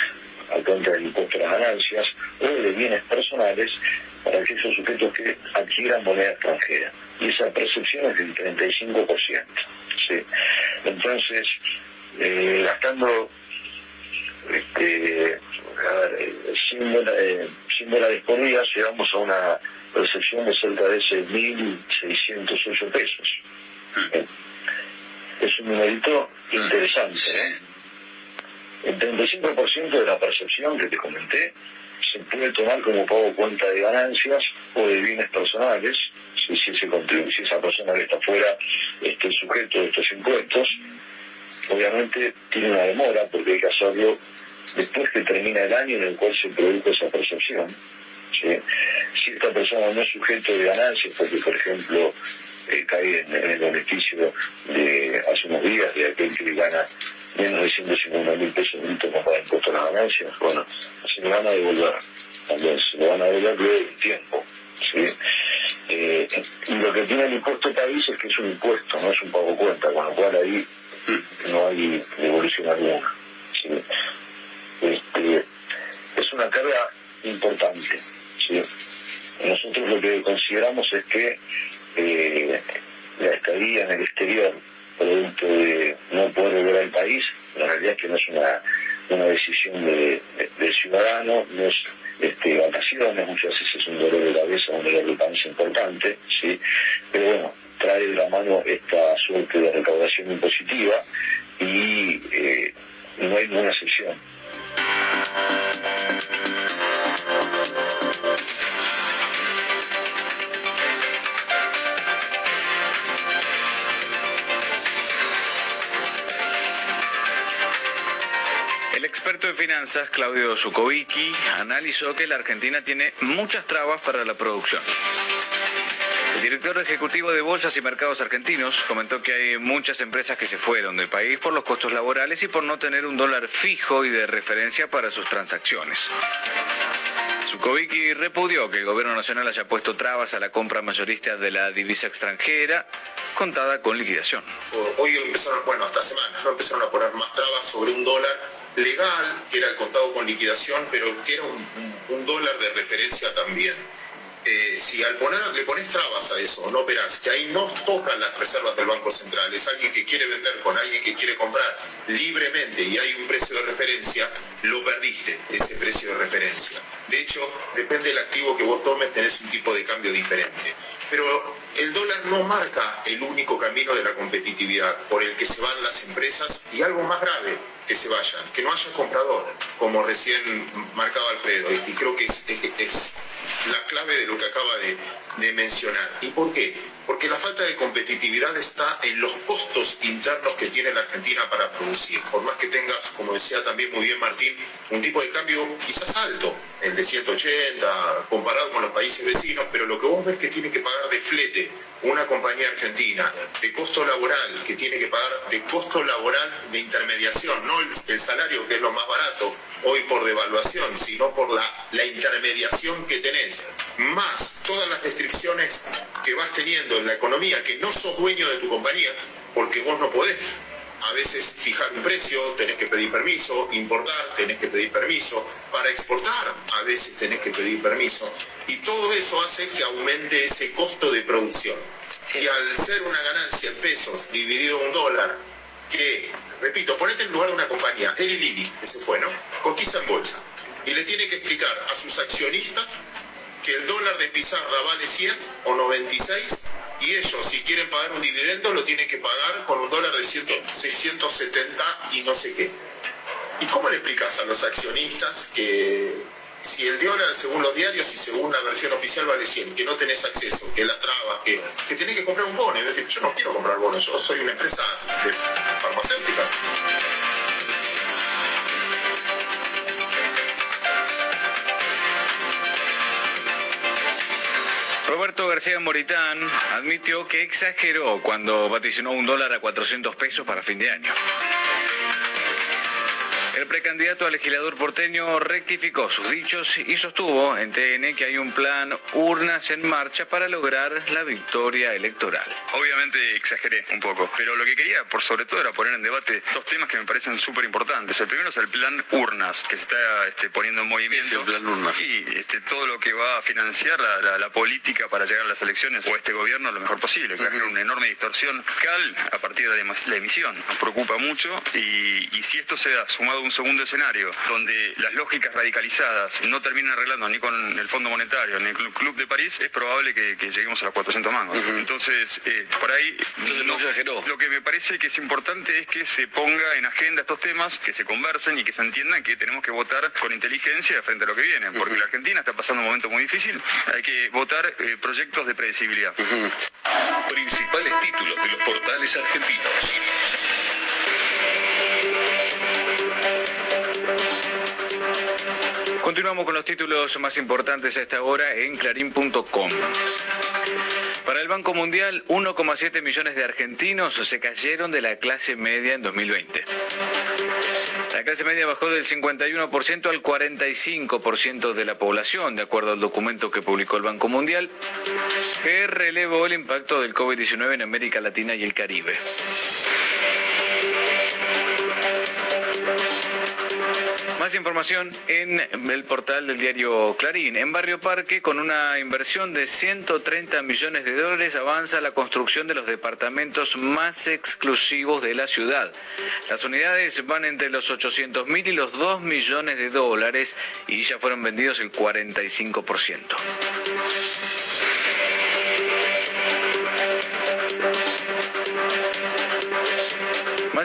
a contra del impuesto a las ganancias o de bienes personales para aquellos sujetos que adquieran moneda extranjera. Y esa percepción es del 35%. ¿sí? Entonces, eh, gastando este, sin, eh, sin dólares por día llegamos a una percepción de cerca de 6.608 pesos. Es un numerito interesante. ¿eh? El 35% de la percepción que te comenté se puede tomar como pago cuenta de ganancias o de bienes personales, si, si, si esa persona que está fuera este, sujeto de estos impuestos. Obviamente tiene una demora porque hay que hacerlo después que termina el año en el cual se produjo esa percepción. Si esta persona no es sujeto de ganancias, porque por ejemplo eh, cae en, el beneficio de hace unos días de aquel que gana menos de 150 mil pesos brutos no paga impuesto a las ganancias, bueno, se le van a devolver, también se le van a devolver luego de un tiempo. ¿Sí? Eh, y lo que tiene el impuesto país es que es un impuesto, no es un pago cuenta, con lo cual ahí no hay devolución alguna. ¿sí? Este, es una carga importante. Nosotros lo que consideramos es que eh, la estadía en el exterior, producto de no poder volver al país, la realidad es que no es una, una decisión de, del ciudadano, no es este, vacaciones, muchas veces es un dolor de cabeza, un dolor de panza importante, ¿sí? pero bueno, trae de la mano esta suerte de recaudación impositiva y eh, no hay ninguna excepción. El experto en finanzas, Claudio Zukovicki, analizó que la Argentina tiene muchas trabas para la producción. El director ejecutivo de Bolsas y Mercados Argentinos comentó que hay muchas empresas que se fueron del país por los costos laborales y por no tener un dólar fijo y de referencia para sus transacciones. Zukovicki repudió que el gobierno nacional haya puesto trabas a la compra mayorista de la divisa extranjera contada con liquidación. Hoy empezaron, bueno, hasta semanas, ¿no? empezaron a poner más trabas sobre un dólar legal, que era el contado con liquidación, pero que era un dólar de referencia también. Eh, si al poner, le pones trabas a eso, no operás, que ahí no tocan las reservas del Banco Central, es alguien que quiere vender con alguien que quiere comprar libremente y hay un precio de referencia, lo perdiste, ese precio de referencia. De hecho, depende del activo que vos tomes, tenés un tipo de cambio diferente. Pero el dólar no marca el único camino de la competitividad por el que se van las empresas y algo más grave, que se vayan, que no haya comprador, como recién marcaba Alfredo, y creo que es, la clave de lo que acaba de, de mencionar. ¿Y por qué? porque la falta de competitividad está en los costos internos que tiene la Argentina para producir. Por más que tengas, como decía también muy bien Martín, un tipo de cambio quizás alto, el de 180, comparado con los países vecinos, pero lo que vos ves que tiene que pagar de flete una compañía argentina, de costo laboral, que tiene que pagar de costo laboral de intermediación, no el, salario que es lo más barato hoy por devaluación, sino por la, la intermediación que tenés, más todas las restricciones que vas teniendo en la economía, que no sos dueño de tu compañía, porque vos no podés a veces fijar un precio, tenés que pedir permiso, importar, tenés que pedir permiso, para exportar a veces tenés que pedir permiso, y todo eso hace que aumente ese costo de producción. Y al ser una ganancia en pesos dividido un dólar, que, repito, ponete en lugar de una compañía, Eli Lilly, que se fue, ¿no? Cotiza en bolsa, y le tiene que explicar a sus accionistas que el dólar de pizarra vale 100 o 96 y ellos si quieren pagar un dividendo lo tienen que pagar con un dólar de 670 y no sé qué. ¿Y cómo le explicas a los accionistas que si el dólar según los diarios y según la versión oficial vale 100, que no tenés acceso, que la traba, que, que tenés que comprar un bono? Es decir, yo no quiero comprar bonos, yo soy una empresa de farmacéutica. Roberto García Moritán admitió que exageró cuando vaticinó un dólar a 400 pesos para fin de año. El precandidato a legislador porteño rectificó sus dichos y sostuvo en TN que hay un plan urnas en marcha para lograr la victoria electoral. Obviamente exageré un poco, pero lo que quería por sobre todo era poner en debate dos temas que me parecen súper importantes. El primero es el plan urnas, que se está este, poniendo en movimiento. Y este, todo lo que va a financiar la, política para llegar a las elecciones o este gobierno lo mejor posible, que uh una enorme distorsión cal a partir de la emisión. Nos preocupa mucho y, y si esto se da sumado un segundo escenario, donde las lógicas radicalizadas no terminan arreglando ni con el Fondo Monetario ni el Club de París, es probable que, lleguemos a los 400 mangos. Entonces, eh, por ahí, lo, que me parece que es importante es que se ponga en agenda estos temas, que se conversen y que se entiendan que tenemos que votar con inteligencia frente a lo que viene, porque la Argentina está pasando un momento muy difícil, hay que votar eh, proyectos de predecibilidad. Principales títulos de los portales argentinos. Continuamos con los títulos más importantes a esta hora en clarín.com. Para el Banco Mundial, 1,7 millones de argentinos se cayeron de la clase media en 2020. La clase media bajó del 51% al 45% de la población, de acuerdo al documento que publicó el Banco Mundial, que relevó el impacto del COVID-19 en América Latina y el Caribe. Más información en el portal del diario Clarín. En Barrio Parque, con una inversión de 130 millones de dólares, avanza la construcción de los departamentos más exclusivos de la ciudad. Las unidades van entre los 800 mil y los 2 millones de dólares y ya fueron vendidos el 45%.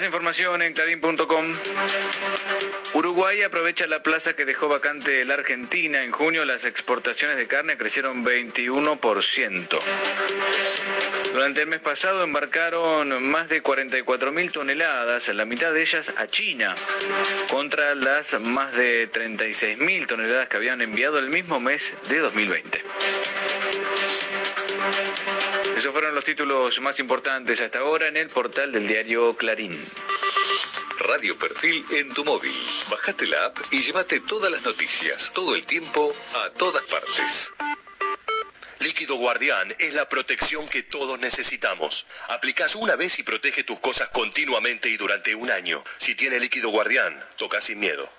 Información en clarín.com. Uruguay aprovecha la plaza que dejó vacante la Argentina. En junio las exportaciones de carne crecieron 21%. Durante el mes pasado embarcaron más de 44.000 toneladas, la mitad de ellas a China, contra las más de 36.000 toneladas que habían enviado el mismo mes de 2020. Esos fueron los títulos más importantes hasta ahora en el portal del diario Clarín. Radio Perfil en tu móvil. Bajate la app y llévate todas las noticias, todo el tiempo, a todas partes. Líquido Guardián es la protección que todos necesitamos. Aplicas una vez y protege tus cosas continuamente y durante un año. Si tiene líquido Guardián, toca sin miedo.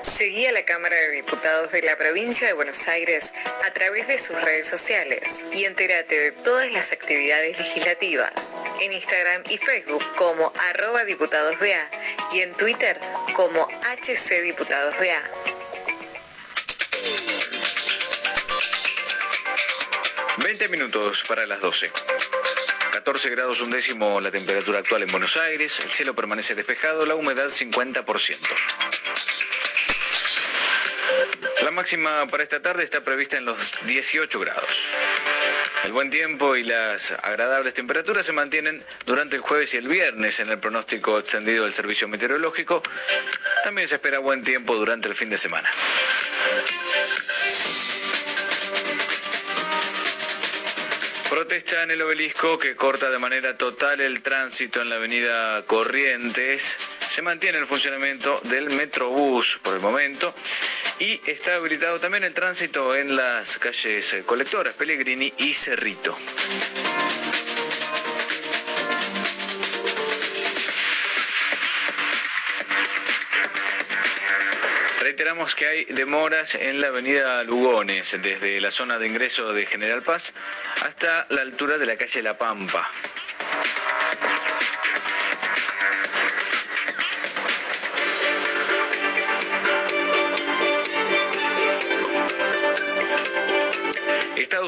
Seguí a la Cámara de Diputados de la provincia de Buenos Aires a través de sus redes sociales y entérate de todas las actividades legislativas en Instagram y Facebook como arroba diputadosBA y en Twitter como HCDiputadosBA. 20 minutos para las 12. 14 grados un décimo la temperatura actual en Buenos Aires, el cielo permanece despejado, la humedad 50%. La máxima para esta tarde está prevista en los 18 grados. El buen tiempo y las agradables temperaturas se mantienen durante el jueves y el viernes en el pronóstico extendido del Servicio Meteorológico. También se espera buen tiempo durante el fin de semana. Protesta en el obelisco que corta de manera total el tránsito en la avenida Corrientes. Se mantiene el funcionamiento del Metrobús por el momento y está habilitado también el tránsito en las calles eh, Colectoras, Pellegrini y Cerrito. Reiteramos que hay demoras en la avenida Lugones, desde la zona de ingreso de General Paz hasta la altura de la calle La Pampa.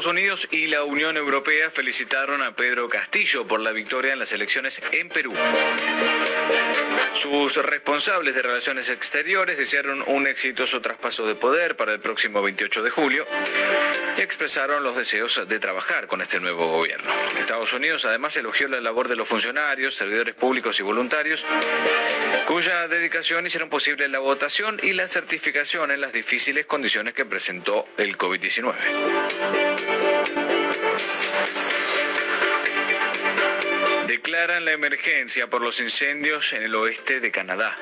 Unidos y la Unión Europea felicitaron a Pedro Castillo por la victoria en las elecciones en Perú. Sus responsables de relaciones exteriores desearon un exitoso traspaso de poder para el próximo 28 de julio y expresaron los deseos de trabajar con este nuevo gobierno. Estados Unidos además elogió la labor de los funcionarios, servidores públicos y voluntarios, cuya dedicación hicieron posible la votación y la certificación en las difíciles condiciones que presentó el COVID-19. Declaran la emergencia por los incendios en el oeste de Canadá.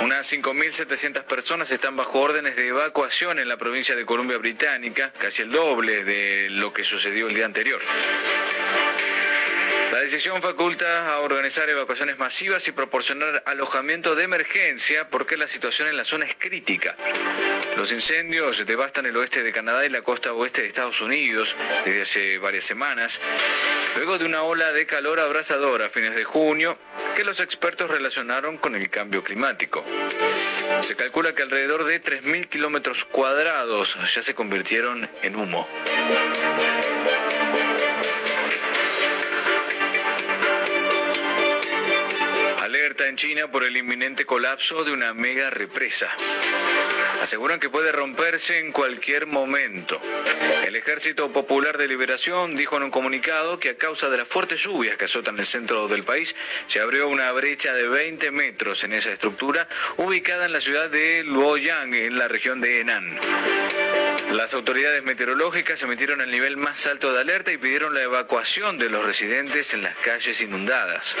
Unas 5.700 personas están bajo órdenes de evacuación en la provincia de Columbia Británica, casi el doble de lo que sucedió el día anterior. La decisión faculta a organizar evacuaciones masivas y proporcionar alojamiento de emergencia porque la situación en la zona es crítica. Los incendios devastan el oeste de Canadá y la costa oeste de Estados Unidos desde hace varias semanas, luego de una ola de calor abrasadora a fines de junio que los expertos relacionaron con el cambio climático. Se calcula que alrededor de 3.000 kilómetros cuadrados ya se convirtieron en humo. en China por el inminente colapso de una mega represa. Aseguran que puede romperse en cualquier momento. El Ejército Popular de Liberación dijo en un comunicado que a causa de las fuertes lluvias que azotan el centro del país, se abrió una brecha de 20 metros en esa estructura ubicada en la ciudad de Luoyang, en la región de Henan. Las autoridades meteorológicas emitieron el nivel más alto de alerta y pidieron la evacuación de los residentes en las calles inundadas.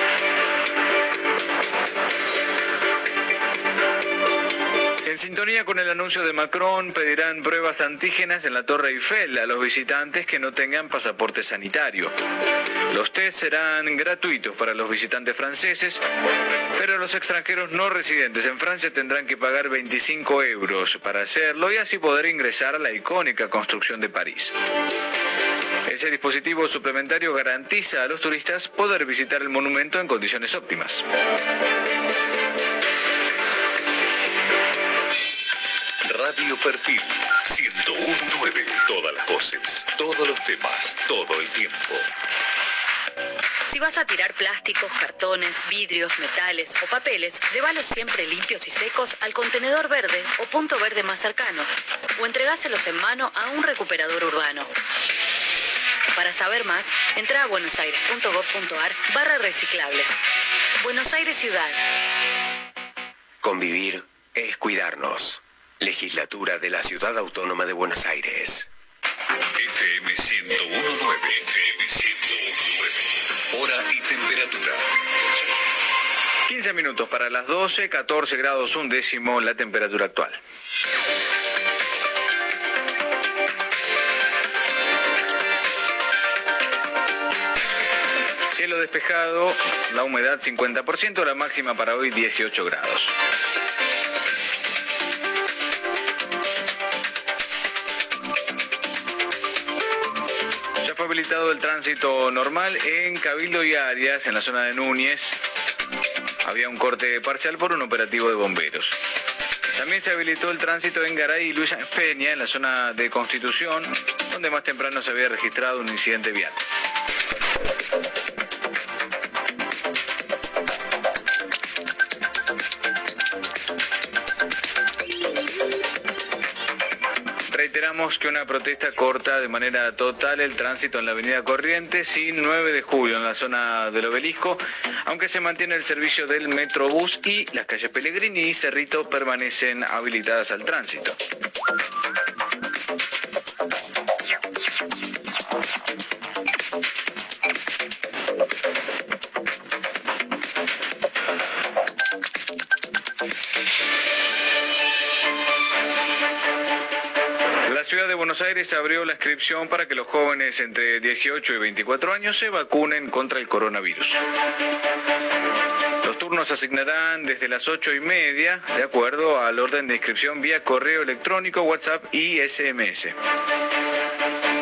En sintonía con el anuncio de Macron, pedirán pruebas antígenas en la Torre Eiffel a los visitantes que no tengan pasaporte sanitario. Los test serán gratuitos para los visitantes franceses, pero los extranjeros no residentes en Francia tendrán que pagar 25 euros para hacerlo y así poder ingresar a la icónica construcción de París. Ese dispositivo suplementario garantiza a los turistas poder visitar el monumento en condiciones óptimas. Radio Perfil 1019. Todas las voces, todos los temas, todo el tiempo. Si vas a tirar plásticos, cartones, vidrios, metales o papeles, llévalos siempre limpios y secos al contenedor verde o punto verde más cercano o entregáselos en mano a un recuperador urbano. Para saber más, entra a buenosaires.gov.ar barra reciclables. Buenos Aires Ciudad. Convivir es cuidarnos. Legislatura de la Ciudad Autónoma de Buenos Aires. FM 1019. FM 1019. Hora y temperatura. 15 minutos para las 12, 14 grados un décimo la temperatura actual. Cielo despejado, la humedad 50%, la máxima para hoy 18 grados. Habilitado el tránsito normal en Cabildo y Arias, en la zona de Núñez. Había un corte parcial por un operativo de bomberos. También se habilitó el tránsito en Garay y Luisa Peña, en la zona de Constitución, donde más temprano se había registrado un incidente vial. Que una protesta corta de manera total el tránsito en la avenida Corrientes y 9 de julio en la zona del obelisco, aunque se mantiene el servicio del Metrobús y las calles Pellegrini y Cerrito permanecen habilitadas al tránsito. De Buenos Aires abrió la inscripción para que los jóvenes entre 18 y 24 años se vacunen contra el coronavirus. Los turnos se asignarán desde las 8 y media, de acuerdo al orden de inscripción vía correo electrónico, WhatsApp y SMS.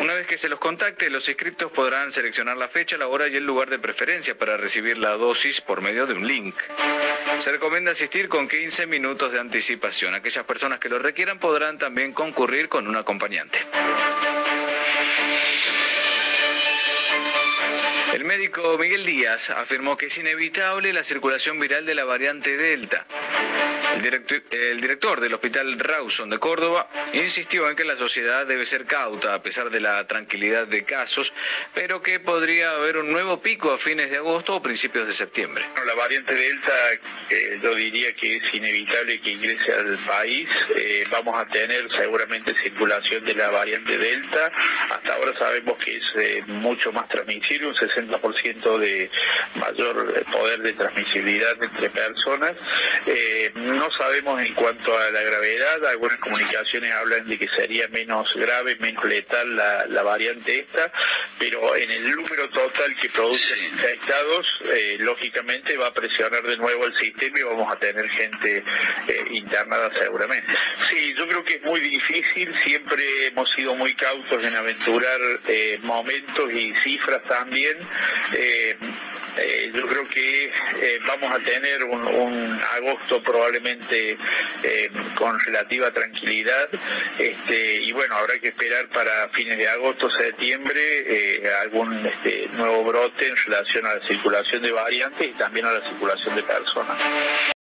Una vez que se los contacte, los inscriptos podrán seleccionar la fecha, la hora y el lugar de preferencia para recibir la dosis por medio de un link. Se recomienda asistir con 15 minutos de anticipación. Aquellas personas que lo requieran podrán también concurrir con un acompañante. El médico Miguel Díaz afirmó que es inevitable la circulación viral de la variante Delta. El director, del Hospital Rawson de Córdoba insistió en que la sociedad debe ser cauta a pesar de la tranquilidad de casos, pero que podría haber un nuevo pico a fines de agosto o principios de septiembre. la variante Delta eh, yo diría que es inevitable que ingrese al país. Eh, vamos a tener seguramente circulación de la variante Delta. Hasta ahora sabemos que es eh, mucho más transmisible, un 60% de mayor poder de transmisibilidad entre personas. Eh, no sabemos en cuanto a la gravedad, algunas comunicaciones hablan de que sería menos grave, menos letal la, variante esta, pero en el número total que produce infectados, eh, lógicamente va a presionar de nuevo el sistema y vamos a tener gente eh, internada seguramente. Sí, yo creo que es muy difícil, siempre hemos sido muy cautos en aventurar momentos y cifras también. Eh, yo creo que eh, vamos a tener un, agosto probablemente eh, con relativa tranquilidad este, y bueno, habrá que esperar para fines de agosto, septiembre, algún este, nuevo brote en relación a la circulación de variantes y también a la circulación de personas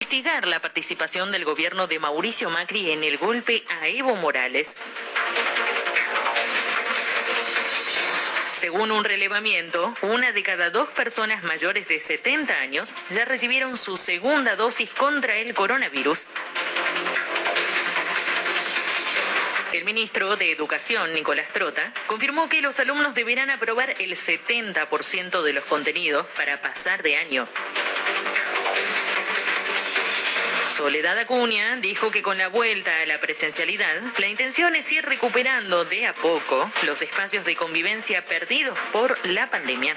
investigar la participación del gobierno de Mauricio Macri en el golpe a Evo Morales. Según un relevamiento, una de cada dos personas mayores de 70 años ya recibieron su segunda dosis contra el coronavirus. El ministro de Educación, Nicolás Trota, confirmó que los alumnos deberán aprobar el 70% de los contenidos para pasar de año. Soledad Acuña dijo que con la vuelta a la presencialidad, la intención es ir recuperando de a poco los espacios de convivencia perdidos por la pandemia.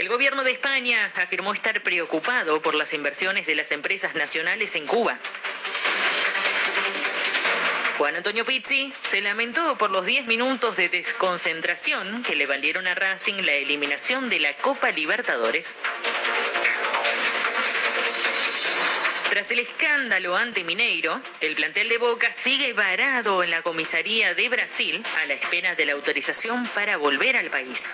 El gobierno de España afirmó estar preocupado por las inversiones de las empresas nacionales en Cuba. Juan Antonio Pizzi se lamentó por los 10 minutos de desconcentración que le valieron a Racing la eliminación de la Copa Libertadores. Tras el escándalo ante Mineiro, el plantel de Boca sigue varado en la comisaría de Brasil a la espera de la autorización para volver al país.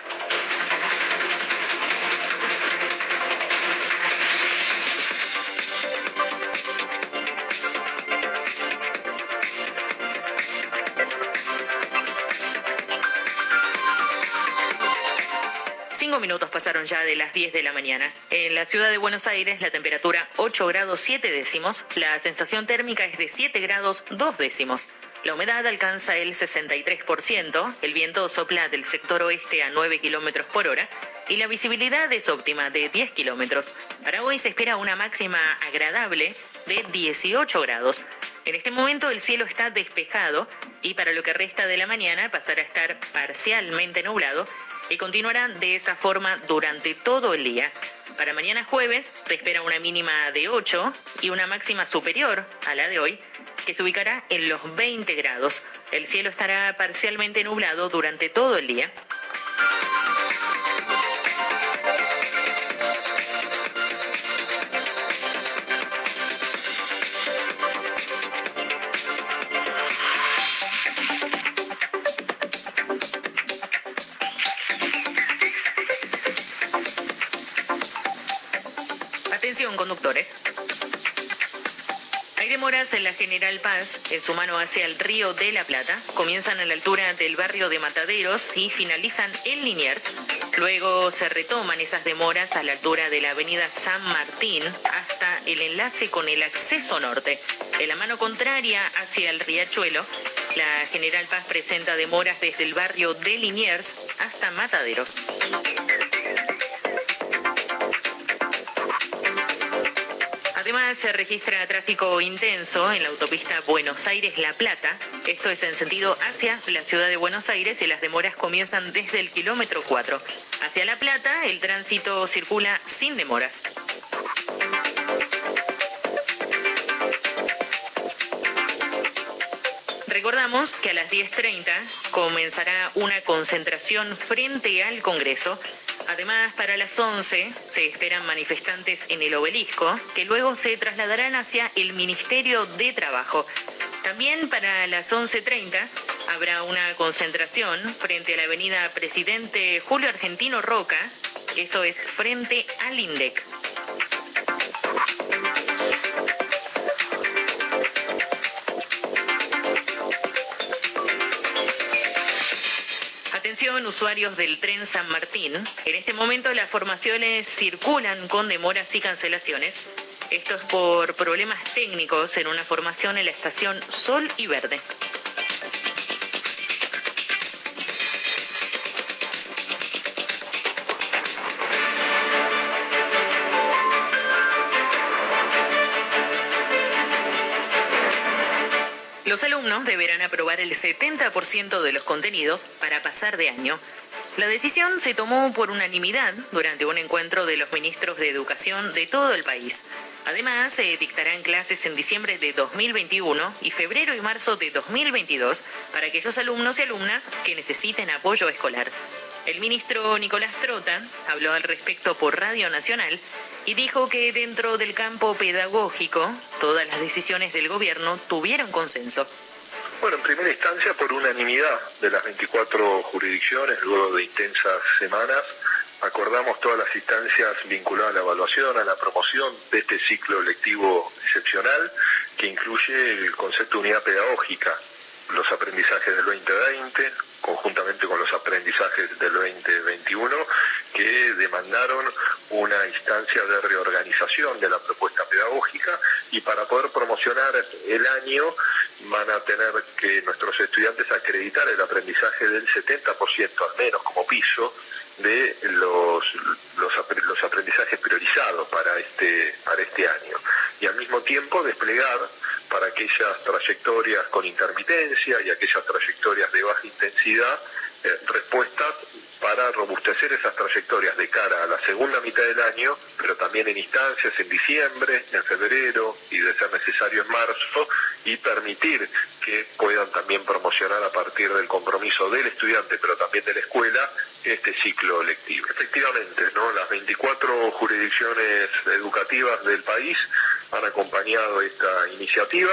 Minutos pasaron ya de las 10 de la mañana. En la ciudad de Buenos Aires la temperatura 8 grados 7 décimos, la sensación térmica es de 7 grados 2 décimos. La humedad alcanza el 63%, el viento sopla del sector oeste a 9 kilómetros por hora y la visibilidad es óptima de 10 kilómetros. Para hoy se espera una máxima agradable de 18 grados. En este momento el cielo está despejado y para lo que resta de la mañana pasará a estar parcialmente nublado y continuarán de esa forma durante todo el día. Para mañana jueves se espera una mínima de 8 y una máxima superior a la de hoy, que se ubicará en los 20 grados. El cielo estará parcialmente nublado durante todo el día. En la General Paz, en su mano hacia el río de la Plata. Comienzan a la altura del barrio de Mataderos y finalizan en Liniers. Luego se retoman esas demoras a la altura de la avenida San Martín hasta el enlace con el acceso norte. En la mano contraria hacia el riachuelo, la General Paz presenta demoras desde el barrio de Liniers hasta Mataderos. Además, se registra tráfico intenso en la autopista Buenos Aires-La Plata. Esto es en sentido hacia la ciudad de Buenos Aires y las demoras comienzan desde el kilómetro 4. Hacia La Plata, el tránsito circula sin demoras. Recordamos que a las 10.30 comenzará una concentración frente al Congreso Además, para las 11 se esperan manifestantes en el obelisco que luego se trasladarán hacia el Ministerio de Trabajo. También para las 11.30 habrá una concentración frente a la avenida Presidente Julio Argentino Roca, eso es frente al INDEC. Atención usuarios del tren San Martín. En este momento las formaciones circulan con demoras y cancelaciones. Esto es por problemas técnicos en una formación en la estación Sol y Verde. Los alumnos deberán aprobar el 70% de los contenidos para pasar de año. La decisión se tomó por unanimidad durante un encuentro de los ministros de Educación de todo el país. Además, se dictarán clases en diciembre de 2021 y febrero y marzo de 2022 para aquellos alumnos y alumnas que necesiten apoyo escolar. El ministro Nicolás Trota habló al respecto por Radio Nacional y dijo que dentro del campo pedagógico todas las decisiones del gobierno tuvieron consenso. Bueno, en primera instancia por unanimidad de las 24 jurisdicciones, luego de intensas semanas, acordamos todas las instancias vinculadas a la evaluación, a la promoción de este ciclo lectivo excepcional, que incluye el concepto de unidad pedagógica, los aprendizajes del 2020, conjuntamente con los aprendizajes del 2021, que demandaron una instancia de reorganización de la propuesta pedagógica y para poder promocionar el año van a tener que nuestros estudiantes acreditar el aprendizaje del 70% al menos como piso de los, los, aprendizajes priorizados para este, para este año. Y al mismo tiempo desplegar para aquellas trayectorias con intermitencia y aquellas trayectorias de baja intensidad eh, respuestas para robustecer esas trayectorias de cara a la segunda mitad del año, pero también en instancias en diciembre, en febrero y de ser necesario en marzo, y permitir que puedan también promocionar a partir del compromiso del estudiante, pero también de la escuela, este ciclo lectivo. Efectivamente, ¿no? las 24 jurisdicciones educativas del país han acompañado esta iniciativa.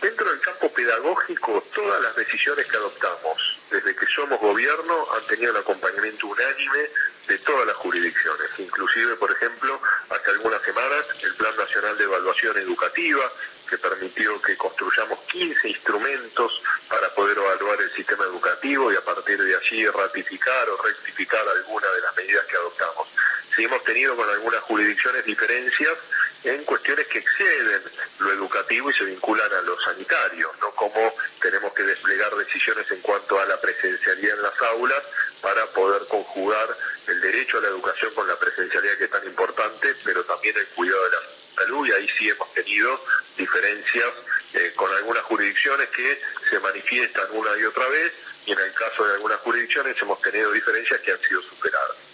Dentro del campo pedagógico, todas las decisiones que adoptamos desde que somos gobierno han tenido el acompañamiento unánime de todas las jurisdicciones, inclusive, por ejemplo, hace algunas semanas el Plan Nacional de Evaluación Educativa, que permitió que construyamos 15 instrumentos para poder evaluar el sistema educativo y a partir de allí ratificar o rectificar alguna de las medidas que adoptamos. Si hemos tenido con algunas jurisdicciones diferencias en cuestiones que exceden lo educativo y se vinculan a lo sanitario, no como tenemos que desplegar decisiones en cuanto a la presencialidad en las aulas para poder conjugar el derecho a la educación con la presencialidad que es tan importante, pero también el cuidado de la salud y ahí sí hemos tenido diferencias eh, con algunas jurisdicciones que se manifiestan una y otra vez y en el caso de algunas jurisdicciones hemos tenido diferencias que han sido superadas.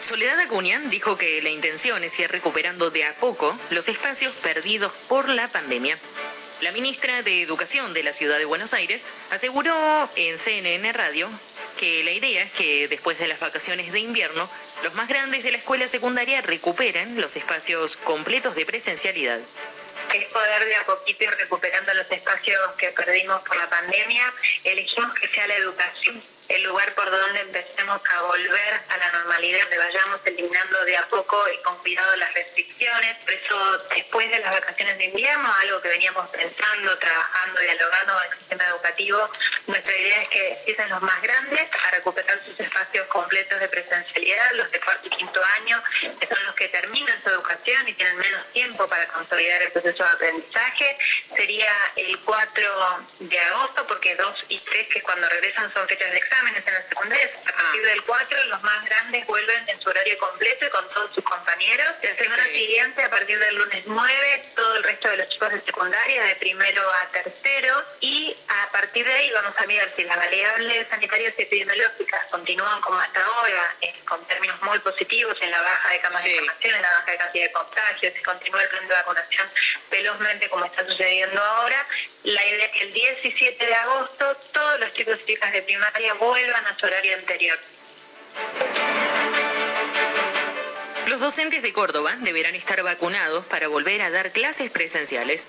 Soledad Acuña dijo que la intención es ir recuperando de a poco los espacios perdidos por la pandemia. La ministra de Educación de la Ciudad de Buenos Aires aseguró en CNN Radio que la idea es que después de las vacaciones de invierno, los más grandes de la escuela secundaria recuperen los espacios completos de presencialidad es poder de a poquito ir recuperando los espacios que perdimos por la pandemia. Elegimos que sea la educación el lugar por donde empecemos a volver a la normalidad, donde vayamos eliminando de a poco y con cuidado las restricciones. Por eso, después de las vacaciones de invierno, algo que veníamos pensando, trabajando, dialogando con el sistema educativo, nuestra idea es que empiecen los más grandes a recuperar sus espacios completos de presencialidad, los de cuarto y quinto año, que son los que terminan su educación y tienen menos tiempo para consolidar el proceso de aprendizaje. Sería el 4 de agosto, porque 2 y 3, que cuando regresan son fechas de examen, en la secundaria. A partir del 4, los más grandes vuelven en su horario completo y con todos sus compañeros. La semana siguiente, a partir del lunes 9, todo el resto de los chicos de secundaria, de primero a tercero. Y a partir de ahí vamos a mirar si las variables sanitarias y epidemiológicas continúan como hasta ahora, eh, con términos muy positivos en la baja de camas de información, en la baja de cantidad de contagios, si continúa el plan de vacunación velozmente como está sucediendo ahora. La idea es que el 17 de agosto todos los chicos y chicas de primaria vuelvan a su horario anterior. Los docentes de Córdoba deberán estar vacunados para volver a dar clases presenciales.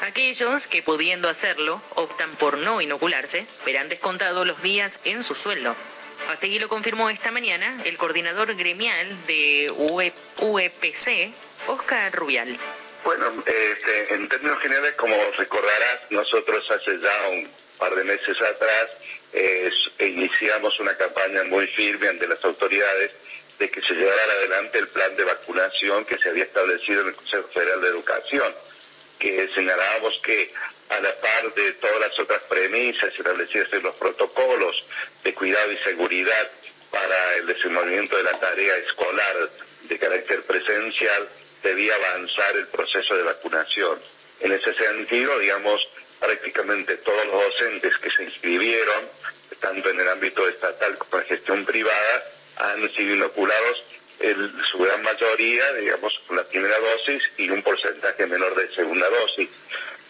Aquellos que pudiendo hacerlo optan por no inocularse verán descontados los días en su sueldo. Así lo confirmó esta mañana el coordinador gremial de UEPC, e Oscar Rubial. Bueno, este, en términos generales, como recordarás, nosotros hace ya un par de meses atrás iniciamos una campaña muy firme ante las autoridades de que se llevara adelante el plan de vacunación que se había establecido en el Consejo Federal de Educación, que señalábamos que a la par de todas las otras premisas establecidas en los protocolos de cuidado y seguridad para el desenvolvimiento de la tarea escolar de carácter presencial, debía avanzar el proceso de vacunación. En ese sentido, digamos, prácticamente todos los docentes que se inscribieron, tanto en el ámbito estatal como en gestión privada, han sido inoculados en su gran mayoría, digamos, con la primera dosis y un porcentaje menor de segunda dosis.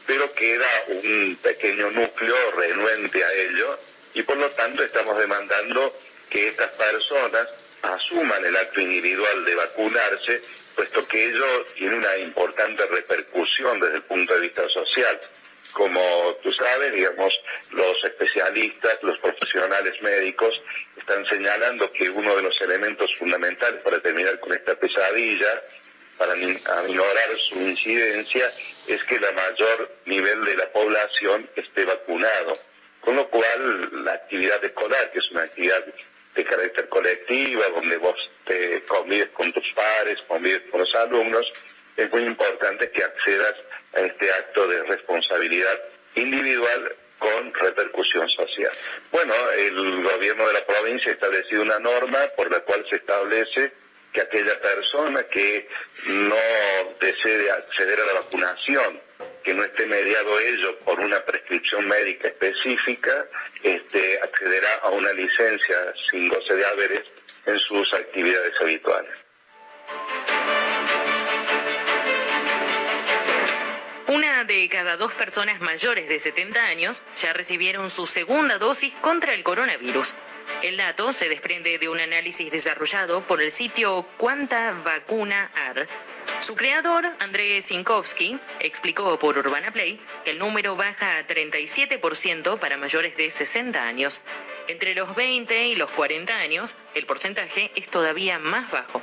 Pero queda un pequeño núcleo renuente a ello y por lo tanto estamos demandando que estas personas asuman el acto individual de vacunarse, puesto que ello tiene una importante repercusión desde el punto de vista social. Como tú sabes, digamos, los especialistas, los profesionales médicos están señalando que uno de los elementos fundamentales para terminar con esta pesadilla, para aminorar su incidencia, es que la mayor nivel de la población esté vacunado. Con lo cual, la actividad escolar, que es una actividad de carácter colectiva, donde vos te convives con tus pares, convives con los alumnos, es muy importante que accedas a este acto de responsabilidad individual con repercusión social. Bueno, el gobierno de la provincia ha establecido una norma por la cual se establece que aquella persona que no desee acceder a la vacunación, que no esté mediado ello por una prescripción médica específica, este, accederá a una licencia sin goce de haberes en sus actividades habituales. De cada dos personas mayores de 70 años ya recibieron su segunda dosis contra el coronavirus. El dato se desprende de un análisis desarrollado por el sitio Cuánta Vacuna AR. Su creador, Andrés Sinkowski, explicó por Urbana Play que el número baja a 37% para mayores de 60 años. Entre los 20 y los 40 años, el porcentaje es todavía más bajo.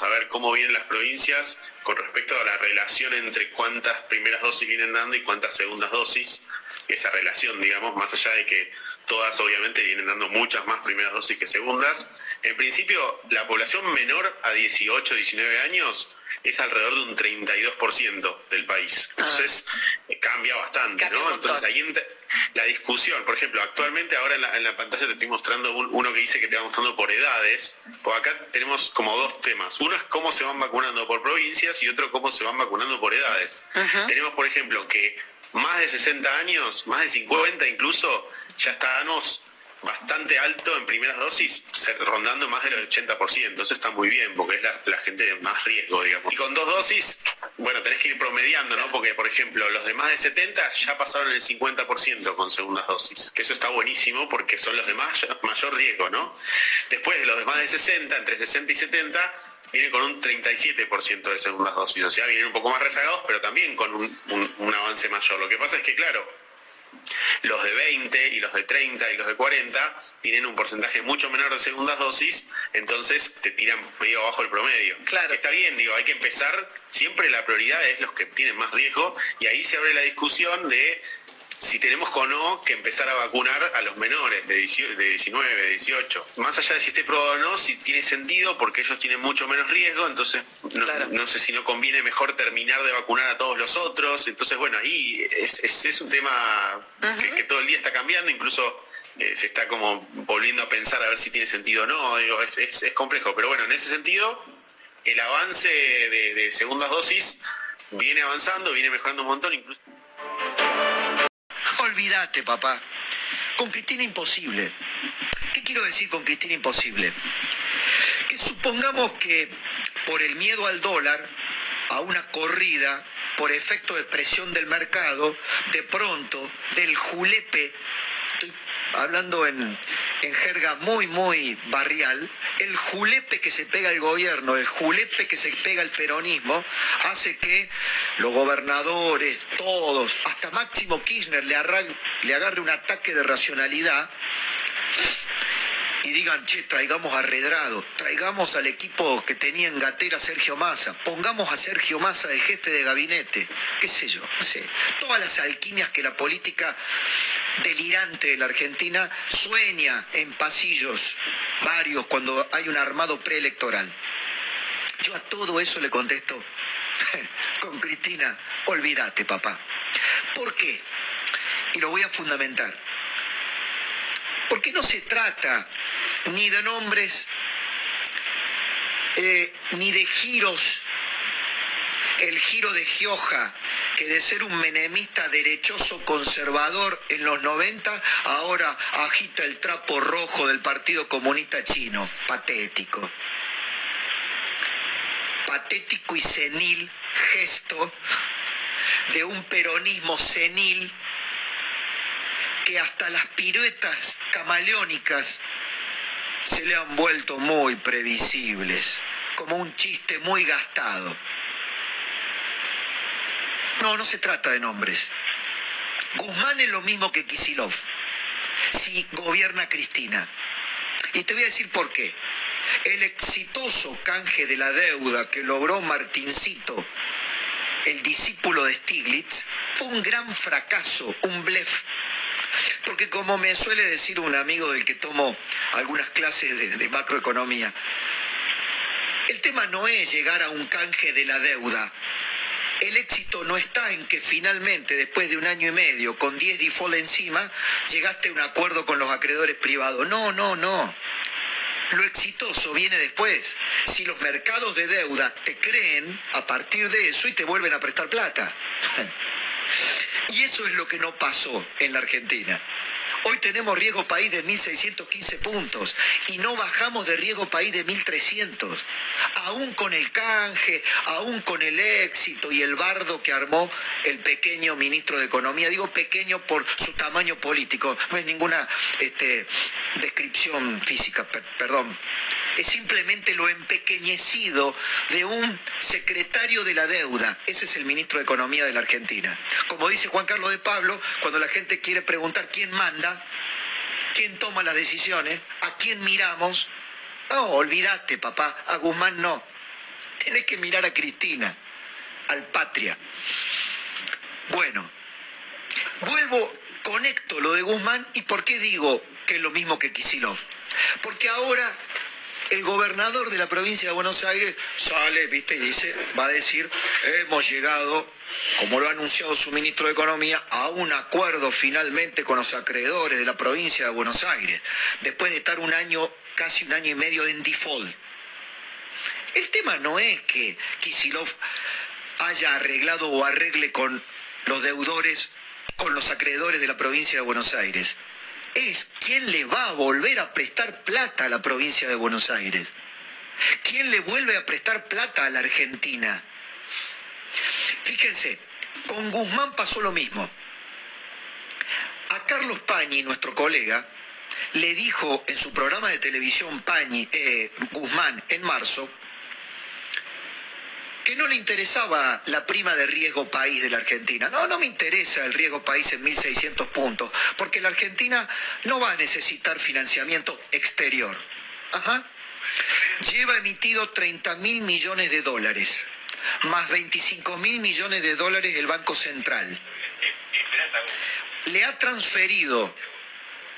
Vamos a ver cómo vienen las provincias con respecto a la relación entre cuántas primeras dosis vienen dando y cuántas segundas dosis. Esa relación, digamos, más allá de que todas obviamente vienen dando muchas más primeras dosis que segundas. En principio, la población menor a 18, 19 años es alrededor de un 32% del país. Entonces, eh, cambia bastante, ¿no? Entonces ahí entra la discusión, por ejemplo, actualmente ahora en la, pantalla te estoy mostrando uno que dice que te va mostrando por edades, pues acá tenemos como dos temas. Uno es cómo se van vacunando por provincias y otro cómo se van vacunando por edades. Tenemos, por ejemplo, que más de 60 años, más de 50 incluso, ya estamos bastante alto en primeras dosis, rondando más del 80%. Eso está muy bien, porque es la, gente de más riesgo, digamos. Y con dos dosis, bueno, tenés que ir promediando, ¿no? Porque, por ejemplo, los de más de 70 ya pasaron el 50% con segundas dosis, que eso está buenísimo porque son los de mayor riesgo, ¿no? Después, de los de más de 60, entre 60 y 70, vienen con un 37% de segundas dosis. O sea, vienen un poco más rezagados, pero también con un avance mayor. Lo que pasa es que, claro, los de 20 y los de 30 y los de 40 tienen un porcentaje mucho menor de segundas dosis, entonces te tiran medio abajo el promedio. Claro. Está bien, digo, hay que empezar, siempre la prioridad es los que tienen más riesgo y ahí se abre la discusión de si tenemos o no que empezar a vacunar a los menores de 19, de 18. Más allá de si esté probado o no, si tiene sentido porque ellos tienen mucho menos riesgo, entonces no, sé si no conviene mejor terminar de vacunar a todos los otros. Entonces, bueno, ahí es, un tema que, todo el día está cambiando, incluso eh, se está como volviendo a pensar a ver si tiene sentido o no. Digo, es, es, complejo, pero bueno, en ese sentido, el avance de, de segundas dosis viene avanzando, viene mejorando un montón, incluso olvídate, papá. Con Cristina imposible. ¿Qué quiero decir con Cristina imposible? Que supongamos que por el miedo al dólar, a una corrida, por efecto de presión del mercado, de pronto, del julepe, estoy hablando en, en jerga muy, muy barrial, el julepe que se pega el gobierno, el julepe que se pega el peronismo, hace que los gobernadores, todos, hasta Máximo Kirchner le, le agarre un ataque de racionalidad y digan, che, traigamos a traigamos al equipo que tenía en Gatera Sergio Massa, pongamos a Sergio Massa de jefe de gabinete, qué sé yo, sé. Todas las alquimias que la política delirante de la Argentina sueña en pasillos varios cuando hay un armado preelectoral. Yo a todo eso le contesto, <laughs> con Cristina, olvídate, papá. ¿Por qué? Y lo voy a fundamentar. Porque no se trata ni de nombres, eh, ni de giros, el giro de Gioja, que de ser un menemista derechoso conservador en los 90, ahora agita el trapo rojo del Partido Comunista Chino. Patético. Patético y senil gesto de un peronismo senil que hasta las piruetas camaleónicas se le han vuelto muy previsibles, como un chiste muy gastado. No, no se trata de nombres. Guzmán es lo mismo que Kisilov, si gobierna Cristina. Y te voy a decir por qué. El exitoso canje de la deuda que logró Martincito, el discípulo de Stiglitz, fue un gran fracaso, un blef. Porque como me suele decir un amigo del que tomo algunas clases de, macroeconomía, el tema no es llegar a un canje de la deuda, el éxito no está en que finalmente, después de un año y medio, con 10 default encima, llegaste a un acuerdo con los acreedores privados. No, no, no. Lo exitoso viene después. Si los mercados de deuda te creen a partir de eso y te vuelven a prestar plata. <laughs> Y eso es lo que no pasó en la Argentina. Hoy tenemos riesgo país de 1.615 puntos y no bajamos de riesgo país de 1.300. Aún con el canje, aún con el éxito y el bardo que armó el pequeño ministro de Economía. Digo pequeño por su tamaño político, no es ninguna este, descripción física, perdón es simplemente lo empequeñecido de un secretario de la deuda. Ese es el ministro de Economía de la Argentina. Como dice Juan Carlos de Pablo, cuando la gente quiere preguntar quién manda, quién toma las decisiones, a quién miramos, no, olvídate, papá, a Guzmán no. Tenés que mirar a Cristina, al Patria. Bueno, vuelvo, conecto lo de Guzmán y por qué digo que es lo mismo que Kisilov. Porque ahora el gobernador de la provincia de Buenos Aires sale, viste, y dice, va a decir, hemos llegado, como lo ha anunciado su ministro de Economía, a un acuerdo finalmente con los acreedores de la provincia de Buenos Aires, después de estar un año, casi un año y medio en default. El tema no es que Kisilov haya arreglado o arregle con los deudores, con los acreedores de la provincia de Buenos Aires es quién le va a volver a prestar plata a la provincia de Buenos Aires. ¿Quién le vuelve a prestar plata a la Argentina? Fíjense, con Guzmán pasó lo mismo. A Carlos Pañi, nuestro colega, le dijo en su programa de televisión Pañi, eh, Guzmán en marzo, que no le interesaba la prima de riesgo país de la Argentina. No, no me interesa el riesgo país en 1.600 puntos, porque la Argentina no va a necesitar financiamiento exterior. Ajá. Lleva emitido 30 mil millones de dólares, más 25 mil millones de dólares el Banco Central. Le ha transferido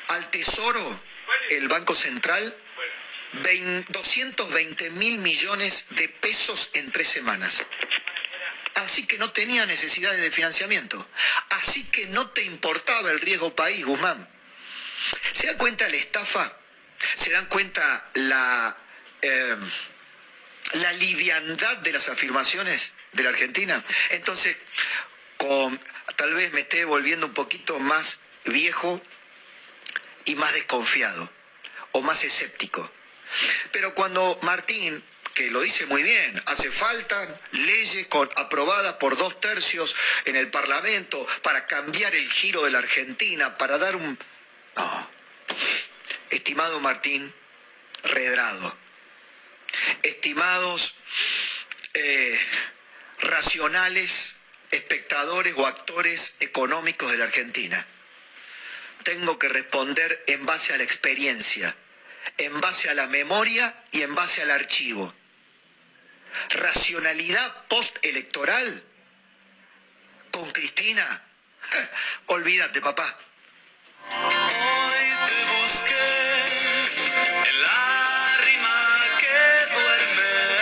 al Tesoro el Banco Central 220 mil millones de pesos en tres semanas. Así que no tenía necesidades de financiamiento. Así que no te importaba el riesgo país, Guzmán. ¿Se dan cuenta la estafa? ¿Se dan cuenta la, eh, la liviandad de las afirmaciones de la Argentina? Entonces, tal vez me esté volviendo un poquito más viejo y más desconfiado o más escéptico. Pero cuando Martín, que lo dice muy bien, hace falta leyes aprobadas por dos tercios en el Parlamento para cambiar el giro de la Argentina, para dar un... No. Estimado Martín, redrado. Estimados eh, racionales espectadores o actores económicos de la Argentina, tengo que responder en base a la experiencia en base a la memoria y en base al archivo. Racionalidad postelectoral con Cristina. <laughs> olvídate, papá.